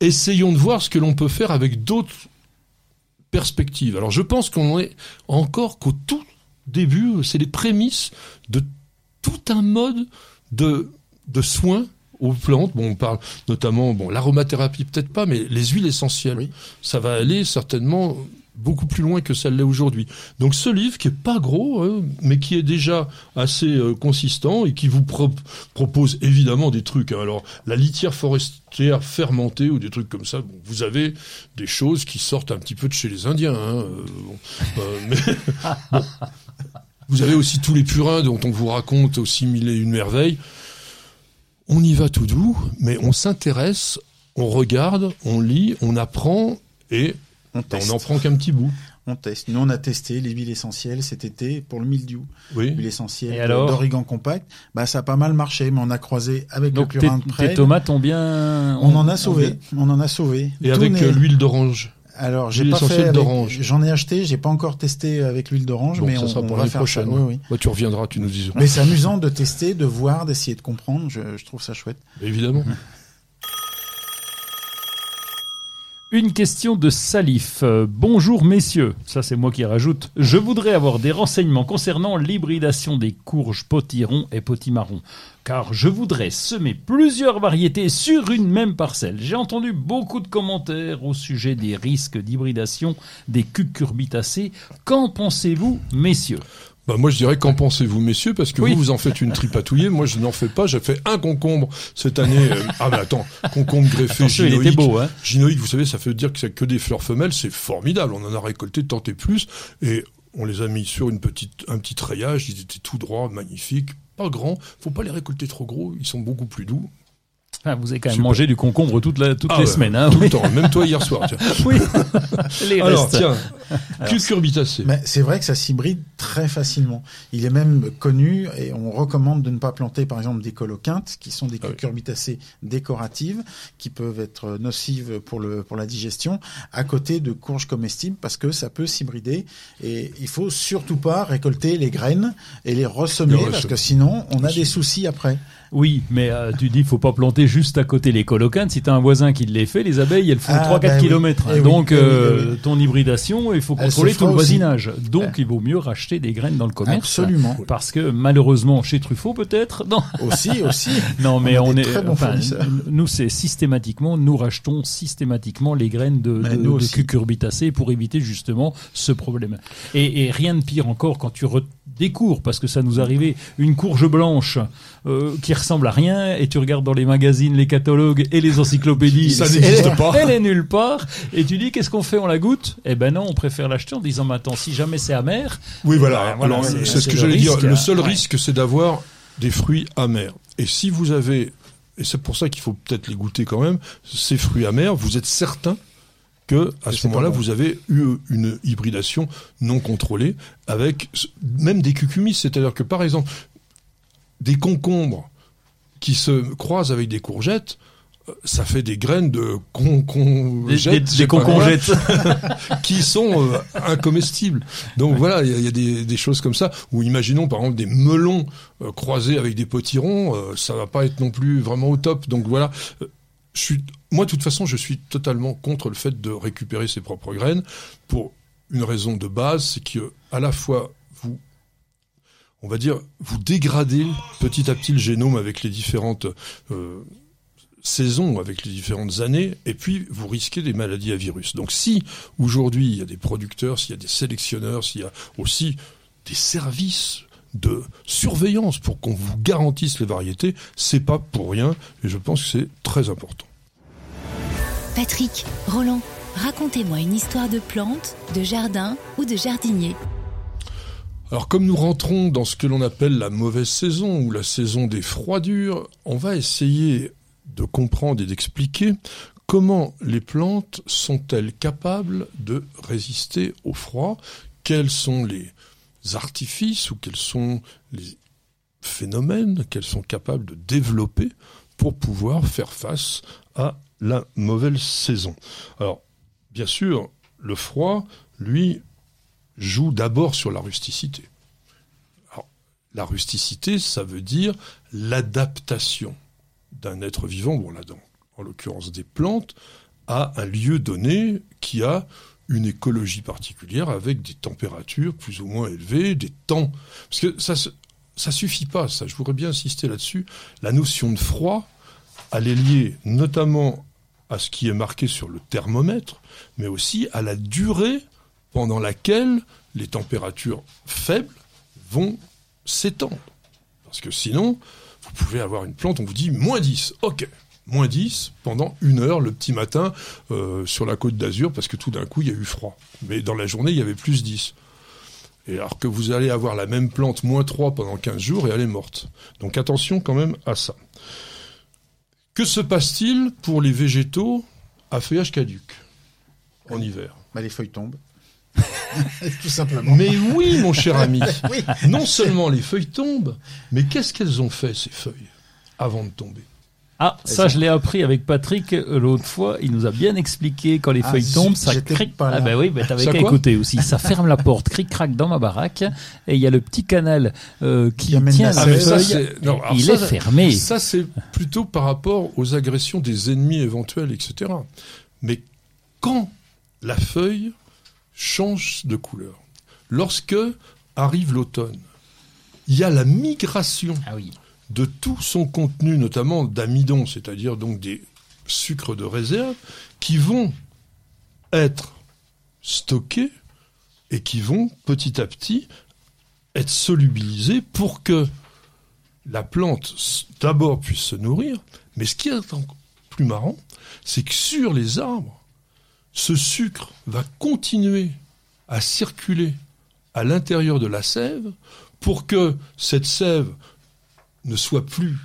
Essayons de voir ce que l'on peut faire avec d'autres perspectives. Alors je pense qu'on est encore qu'au tout début, c'est les prémices de tout un mode de, de soins aux plantes. Bon, on parle notamment, bon, l'aromathérapie peut-être pas, mais les huiles essentielles. Oui. Ça va aller certainement beaucoup plus loin que ça l'est aujourd'hui. Donc ce livre qui est pas gros, hein, mais qui est déjà assez euh, consistant et qui vous pro- propose évidemment des trucs. hein. Alors la litière forestière fermentée ou des trucs comme ça, bon, vous avez des choses qui sortent un petit peu de chez les Indiens. hein, euh, euh, mais vous avez aussi tous les purins dont on vous raconte aussi mille et une merveilles. On y va tout doux, mais on s'intéresse, on regarde, on lit, on apprend et On on teste. n'en prend qu'un petit bout. On teste. Nous, on a testé les huiles essentielles cet été pour le mildiou. Oui. L'huile essentielle d'origan compact. Bah, ça a pas mal marché, mais on a croisé avec Donc le tes, purin de tes près. tomates ont bien. On en a sauvé. On en a sauvé. Et Tout avec n'est- euh, l'huile d'orange. Alors, j'ai l'huile pas fait. d'orange. J'en ai acheté. J'ai pas encore testé avec l'huile d'orange, Bon, mais ça on, sera on pour va l'année faire prochaine. ça. Oui, oui. Bah, tu reviendras, tu nous diras. Mais c'est amusant de tester, de voir, d'essayer de comprendre. Je, je trouve ça chouette. Évidemment. Une question de Salif. Bonjour messieurs, ça c'est moi qui rajoute. Je voudrais avoir des renseignements concernant l'hybridation des courges potiron et potimarron. Car je voudrais semer plusieurs variétés sur une même parcelle. J'ai entendu beaucoup de commentaires au sujet des risques d'hybridation des cucurbitacées. Qu'en pensez-vous messieurs? Bah, moi, je dirais, qu'en pensez-vous, messieurs? Parce que Oui. vous, vous en faites une tripatouillée. Moi, je n'en fais pas. J'ai fait un concombre cette année. Euh, Ah, mais attends, concombre greffé, Attention, il gynoïque. était beau, hein Gynoïque, vous savez, ça veut dire que c'est que des fleurs femelles. C'est formidable. On en a récolté tant et plus. Et on les a mis sur une petite, un petit treillage. Ils étaient tout droits, magnifiques. pas grands. Faut pas les récolter trop gros. Ils sont beaucoup plus doux. Ah, vous avez quand même Super. mangé du concombre toute la, toutes Ah les ouais, semaines. Hein, Tout oui. le temps. Même toi hier soir. tiens. Oui. les Alors restes. tiens, c'est vrai que ça s'hybride très facilement. Il est même connu et on recommande de ne pas planter par exemple des coloquintes qui sont des Ah oui. cucurbitacées décoratives qui peuvent être nocives pour le pour la digestion à côté de courges comestibles parce que ça peut s'hybrider et il faut surtout pas récolter les graines et les ressemer Les parce ressemer. que sinon on a des soucis après. Oui, mais euh, tu dis faut pas planter juste à côté les colocanes. Si t'as un voisin qui les fait, les abeilles elles font Ah, 3-4 ben oui. kilomètres. Eh oui, Donc eh oui, euh, eh oui. ton hybridation, il faut contrôler tout le aussi. voisinage. Donc il vaut mieux racheter des graines dans le commerce. Absolument. Parce que malheureusement chez Truffaut peut-être. Non, Aussi aussi. non mais On est. enfin, nous c'est systématiquement, nous rachetons systématiquement les graines de, de, de cucurbitacées pour éviter justement ce problème. Et, et rien de pire encore quand tu redécouvres, parce que ça nous arrivait, une courge blanche euh, qui ressemble à rien, et tu regardes dans les magazines, les catalogues et les encyclopédies, Ça n'existe pas. Elle est nulle part. Et tu dis qu'est-ce qu'on fait On la goûte? Eh ben non, on préfère l'acheter en disant maintenant si jamais c'est amer. Oui, voilà. Ben, voilà, Alors, c'est- c'est ce que le j'allais dire. Le seul Ouais. risque, c'est d'avoir des fruits amers. Et si vous avez, et c'est pour ça qu'il faut peut-être les goûter quand même, ces fruits amers, vous êtes certain que à ce moment-là, vous avez eu une hybridation non contrôlée avec même des cucumis. C'est-à-dire que, par exemple, des concombres qui se croisent avec des courgettes, euh, ça fait des graines de con, con Des, des, des concongettes. qui sont euh, incomestibles. Donc voilà, il y a, il y a des, des choses comme ça. Ou imaginons par exemple des melons euh, croisés avec des potirons, euh, ça va pas être non plus vraiment au top. Donc voilà, Euh, je suis, moi de toute façon, je suis totalement contre le fait de récupérer ses propres graines pour une raison de base, c'est que à la fois vous on va dire, vous dégradez petit à petit le génome avec les différentes euh, saisons, avec les différentes années, et puis vous risquez des maladies à virus. Donc si aujourd'hui il y a des producteurs, s'il y a des sélectionneurs, s'il y a aussi des services de surveillance pour qu'on vous garantisse les variétés, c'est pas pour rien, et je pense que c'est très important. Patrick, Roland, racontez-moi une histoire de plante, de jardin ou de jardinier. Alors comme nous rentrons dans ce que l'on appelle la mauvaise saison ou la saison des froidures, on va essayer de comprendre et d'expliquer comment les plantes sont-elles capables de résister au froid, quels sont les artifices ou quels sont les phénomènes qu'elles sont capables de développer pour pouvoir faire face à la mauvaise saison. Alors, bien sûr, le froid, lui, joue d'abord sur la rusticité. La rusticité, ça veut dire l'adaptation d'un être vivant, bon là, dans, en l'occurrence des plantes, à un lieu donné qui a une écologie particulière avec des températures plus ou moins élevées, des temps. Parce que ça, ça suffit pas, ça. Je voudrais bien insister là-dessus. La notion de froid, elle est liée notamment à ce qui est marqué sur le thermomètre, mais aussi à la durée pendant laquelle les températures faibles vont s'étendre. Parce que sinon, vous pouvez avoir une plante, on vous dit moins 10. Ok, moins 10 pendant une heure le petit matin euh, sur la côte d'Azur, parce que tout d'un coup, il y a eu froid. Mais dans la journée, il y avait plus 10. Et alors que vous allez avoir la même plante moins 3 pendant 15 jours et elle est morte. Donc attention quand même à ça. Que se passe-t-il pour les végétaux à feuillage caduc en hiver? Bah, les feuilles tombent. Tout simplement. Mais oui, mon cher ami. Oui. Non seulement les feuilles tombent, mais qu'est-ce qu'elles ont fait, ces feuilles, avant de tomber? Ah, ça, je l'ai appris avec Patrick euh, l'autre fois. Il nous a bien expliqué quand les Ah, feuilles tombent, ça cric. pas là. Ah ben oui, ben t'avais Ça qu'à écouter aussi. Ça ferme la porte, cric-crac dans ma baraque, et il y a le petit canal euh, qui, tient la ça, feuille. non, alors il ça, est ça- fermé. Ça, c'est plutôt par rapport aux agressions des ennemis éventuels, etc. Mais quand la feuille change de couleur, lorsque arrive l'automne, il y a la migration Ah oui. De tout son contenu, notamment d'amidon, c'est-à-dire donc des sucres de réserve, qui vont être stockés et qui vont petit à petit être solubilisés pour que la plante d'abord puisse se nourrir, mais ce qui est encore plus marrant, c'est que sur les arbres, ce sucre va continuer à circuler à l'intérieur de la sève pour que cette sève ne soit plus,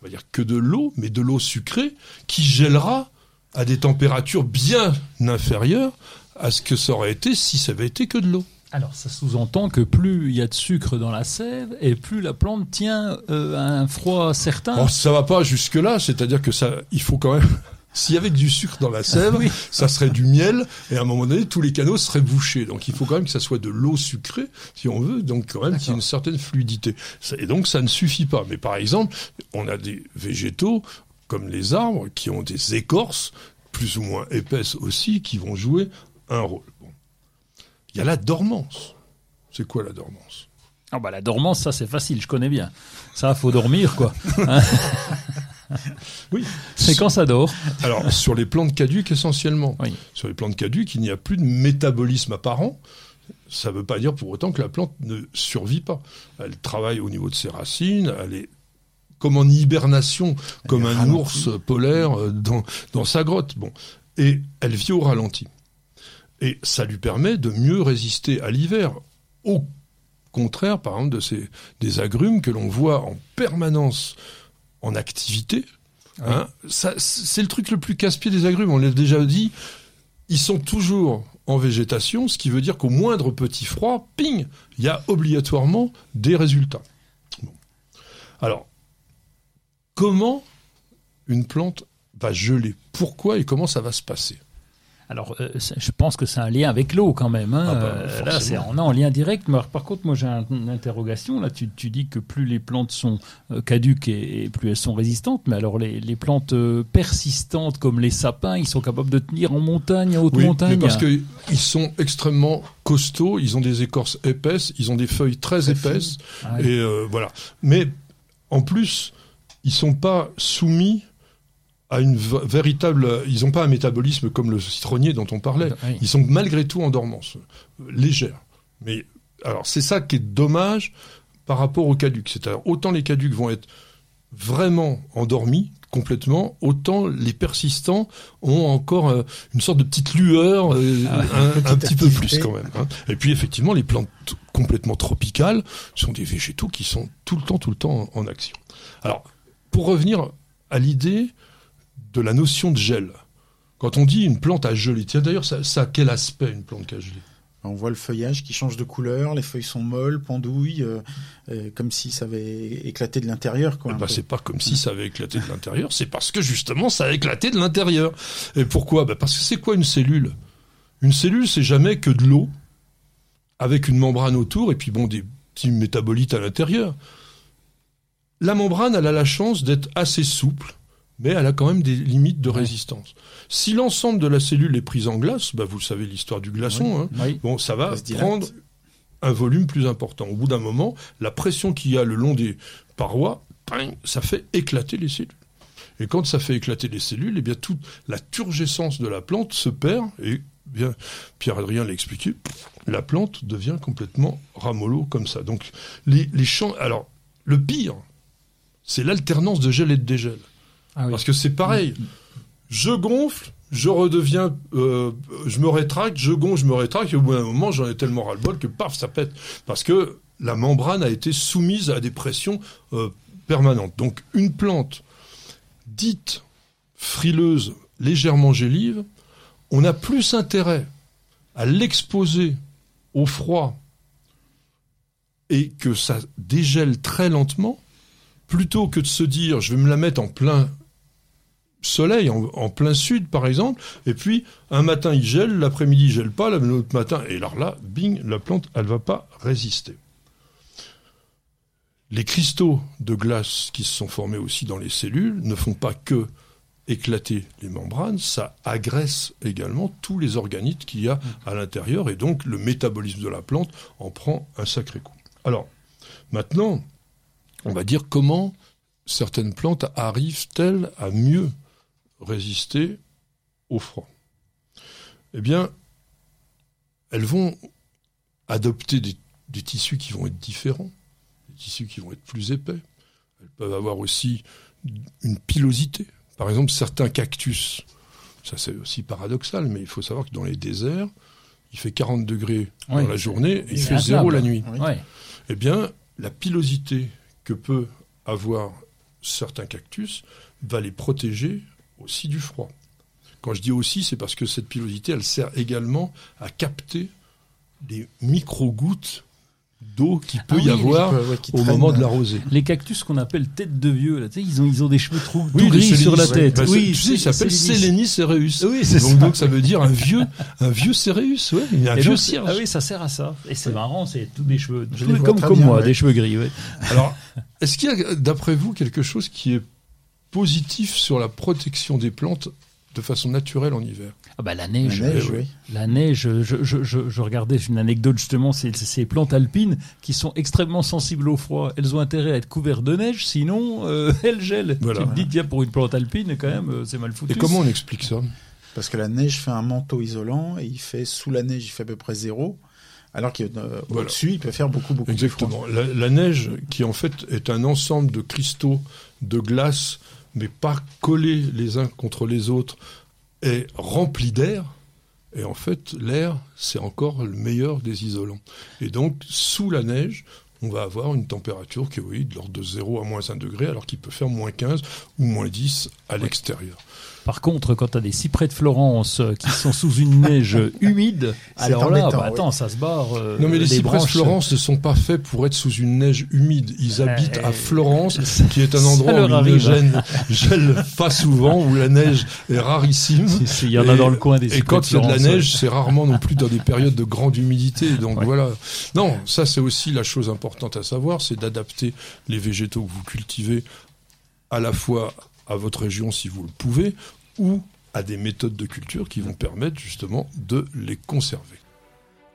on va dire que de l'eau, mais de l'eau sucrée qui gèlera à des températures bien inférieures à ce que ça aurait été si ça avait été que de l'eau. Alors ça sous-entend que plus il y a de sucre dans la sève et plus la plante tient euh, un froid certain. Bon, ça va pas jusque là, c'est-à-dire que ça, il faut quand même. S'il y avait du sucre dans la sève, Oui. ça serait du miel, et à un moment donné, tous les canaux seraient bouchés. Donc il faut quand même que ça soit de l'eau sucrée, si on veut, donc quand même qu'il y ait une certaine fluidité. Et donc ça ne suffit pas. Mais par exemple, on a des végétaux, comme les arbres, qui ont des écorces, plus ou moins épaisses aussi, qui vont jouer un rôle. Bon. Il y a la dormance. C'est quoi la dormance? Ah bah la dormance, ça c'est facile, je connais bien. Ça, faut dormir quoi. Hein Oui. c'est quand ça dort. Alors, sur les plantes caduques essentiellement. Oui. Sur les plantes caduques, il n'y a plus de métabolisme apparent. Ça ne veut pas dire pour autant que la plante ne survit pas. Elle travaille au niveau de ses racines, elle est comme en hibernation, comme un ralentie. ours polaire euh, dans, dans sa grotte. Bon. Et elle vit au ralenti. Et ça lui permet de mieux résister à l'hiver. Au contraire, par exemple, de ces, des agrumes que l'on voit en permanence en activité. Hein, c'est le truc le plus casse-pied des agrumes. On l'a déjà dit. Ils sont toujours en végétation, ce qui veut dire qu'au moindre petit froid, ping, il y a obligatoirement des résultats. Bon. Alors, comment une plante va geler? Pourquoi et comment ça va se passer? Alors, euh, je pense que c'est un lien avec l'eau quand même. Hein. Ah bah, Euh, là, c'est on est en lien direct. Mais par contre, moi, j'ai un- une interrogation. Là, tu, tu dis que plus les plantes sont euh, caduques et, et plus elles sont résistantes. Mais alors, les, les plantes persistantes comme les sapins, ils sont capables de tenir en montagne, en haute Oui, montagne? mais parce qu'ils sont extrêmement costauds, ils ont des écorces épaisses, ils ont des feuilles très, Très épaisses, Ah et voilà. Mais en plus, ils sont pas soumis à une véritable. Ils n'ont pas un métabolisme comme le citronnier dont on parlait. Oui. Ils sont malgré tout en dormance, euh, légère. Mais alors, c'est ça qui est dommage par rapport aux caducs. C'est-à-dire, autant les caducs vont être vraiment endormis complètement, autant les persistants ont encore euh, une sorte de petite lueur, euh, un, un Petite petit peu plus quand même. hein. Et puis effectivement, les plantes complètement tropicales sont des végétaux qui sont tout le temps, tout le temps en, en action. Alors, pour revenir à l'idée de la notion de gel, quand on dit une plante a gelé, tiens d'ailleurs, ça, ça a quel aspect une plante qui a gelé On voit le feuillage qui change de couleur, les feuilles sont molles, pendouilles, euh, euh, comme si ça avait éclaté de l'intérieur. quoi. Peu. c'est pas comme si ça avait éclaté de l'intérieur, c'est parce que justement ça a éclaté de l'intérieur. Et pourquoi? Ben Parce que c'est quoi une cellule? Une cellule, c'est jamais que de l'eau, avec une membrane autour, et puis bon, des petits métabolites à l'intérieur. La membrane, elle a la chance d'être assez souple, mais elle a quand même des limites de résistance. Si l'ensemble de la cellule est prise en glace, ben vous savez l'histoire du glaçon, hein, Oui. Bon, ça va Ça prendre un volume plus important. Au bout d'un moment, la pression qu'il y a le long des parois, ça fait éclater les cellules. Et quand ça fait éclater les cellules, eh bien toute la turgescence de la plante se perd et bien Pierre-Adrien l'a expliqué, la plante devient complètement ramollo comme ça. Donc les, les champs alors le pire c'est l'alternance de gel et de dégel. Ah oui. Parce que c'est pareil. Je gonfle, je redeviens, euh, je me rétracte, je gonfle, je me rétracte, et au bout d'un moment, j'en ai tellement ras-le-bol que paf, ça pète. Parce que la membrane a été soumise à des pressions euh, permanentes. Donc, une plante dite frileuse, légèrement gélive, on a plus intérêt à l'exposer au froid et que ça dégèle très lentement, plutôt que de se dire je vais me la mettre en plein soleil, en, plein sud par exemple, et puis un matin il gèle, l'après-midi il gèle pas, l'autre matin, et alors là, bing, la plante, elle va pas résister. Les cristaux de glace qui se sont formés aussi dans les cellules ne font pas que éclater les membranes, ça agresse également tous les organites qu'il y a à l'intérieur, et donc le métabolisme de la plante en prend un sacré coup. Alors, maintenant, on va dire comment certaines plantes arrivent-elles à mieux résister au froid Eh bien, elles vont adopter des, des tissus qui vont être différents, des tissus qui vont être plus épais. Elles peuvent avoir aussi une pilosité. Par exemple, certains cactus, ça c'est aussi paradoxal, mais il faut savoir que dans les déserts, il fait 40 degrés Oui. dans la journée et il fait zéro la nuit Oui. Eh bien, la pilosité que peut avoir certains cactus va les protéger aussi du froid. Quand je dis aussi, c'est parce que cette pilosité, elle sert également à capter les micro-gouttes d'eau qu'il peut Ah y oui, avoir oui, ouais, qui au moment de la rosée. Les cactus qu'on appelle tête de vieux, là, tu sais, ils ont, ils ont des cheveux trop, tout les gris sur la ouais. tête. Bah, oui, tu sais, il s'appelle Sélénis cereus. Oui, c'est donc, ça. donc ça veut dire un vieux, un vieux céréus, ouais, un Et vieux donc, cierge. ah oui, ça sert à ça. Et c'est marrant, c'est tous des cheveux, Je tous- les vois comme, comme bien, moi, des cheveux gris. Alors, est-ce qu'il y a, d'après vous, quelque chose qui est positif sur la protection des plantes de façon naturelle en hiver Ah bah, la La neige. oui. La neige, je, je, je, je regardais une anecdote justement, c'est ces plantes alpines qui sont extrêmement sensibles au froid. Elles ont intérêt à être couvertes de neige, sinon euh, elles gèlent. Voilà. Tu te dis, tiens, pour une plante alpine, quand même, euh, c'est mal foutu. Et comment on explique ça? Parce que la neige fait un manteau isolant et il fait sous la neige, il fait à peu près zéro. Alors qu'au-dessus, Voilà. il peut faire beaucoup, beaucoup Exactement. La, la neige, qui en fait est un ensemble de cristaux de glace, mais pas collés les uns contre les autres, est rempli d'air. Et en fait, l'air, c'est encore le meilleur des isolants. Et donc, sous la neige, on va avoir une température qui est oui, de l'ordre de 0 à moins 1 degré, alors qu'il peut faire moins 15 ou moins 10 à l'extérieur. Par contre, quand tu as des cyprès de Florence euh, qui sont sous une neige humide, alors là, bah, oui. attends, ça se barre. euh, Non, mais les cyprès de Florence ne sont pas faits pour être sous une neige humide. Ils habitent à Euh, Florence, ça- qui est un endroit où il ne gèle pas souvent, où la neige est rarissime. Si, si, Il y en a Et- dans le coin des Et cyprès quand il y a de la neige, c'est rarement non plus dans des périodes de grande humidité. Donc Ouais. voilà. Non, ça c'est aussi la chose importante à savoir, c'est d'adapter les végétaux que vous cultivez à la fois à votre région si vous le pouvez, ou à des méthodes de culture qui vont permettre justement de les conserver.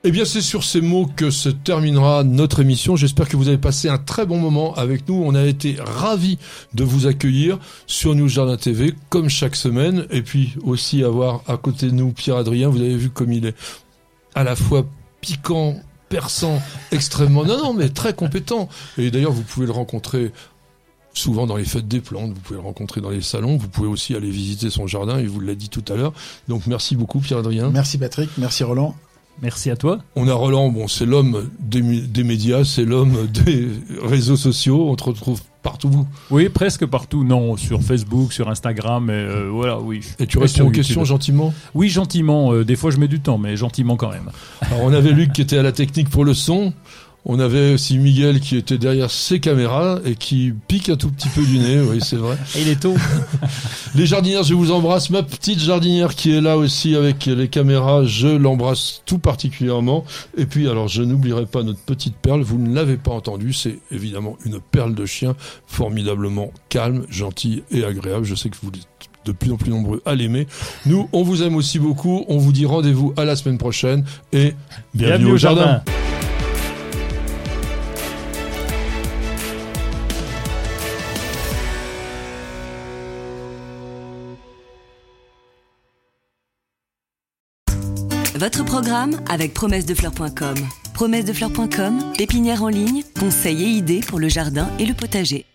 Eh bien, c'est sur ces mots que se terminera notre émission. J'espère que vous avez passé un très bon moment avec nous. On a été ravis de vous accueillir sur News Jardin TV, comme chaque semaine. Et puis aussi avoir à côté de nous Pierre-Adrien. Vous avez vu comme il est à la fois piquant, perçant, extrêmement... Non, non, mais très compétent. Et d'ailleurs, vous pouvez le rencontrer souvent dans les fêtes des plantes, vous pouvez le rencontrer dans les salons, vous pouvez aussi aller visiter son jardin, il vous l'a dit tout à l'heure. Donc merci beaucoup Pierre-Adrien. Merci Patrick, merci Roland. Merci à toi. On a Roland, bon, c'est l'homme des, médias, c'est l'homme des réseaux sociaux, on te retrouve partout. Oui, presque partout. Non, sur Facebook, sur Instagram, et, euh, voilà, oui. Et tu réponds aux YouTube. questions gentiment? Oui, gentiment. euh, des fois, je mets du temps, mais gentiment quand même. Alors on avait Luc qui était à la technique pour le son. On avait aussi Miguel qui était derrière ses caméras et qui pique un tout petit peu du nez, oui c'est vrai. Et il est tôt. Les jardinières, je vous embrasse. Ma petite jardinière qui est là aussi avec les caméras, je l'embrasse tout particulièrement. Et puis, alors, je n'oublierai pas notre petite perle. Vous ne l'avez pas entendu. C'est évidemment une perle de chien formidablement calme, gentille et agréable. Je sais que vous êtes de plus en plus nombreux à l'aimer. Nous, on vous aime aussi beaucoup. On vous dit rendez-vous à la semaine prochaine et bienvenue, au jardin. Programme avec promessedefleurs.com. Promessedefleurs.com, pépinière en ligne, conseils et idées pour le jardin et le potager.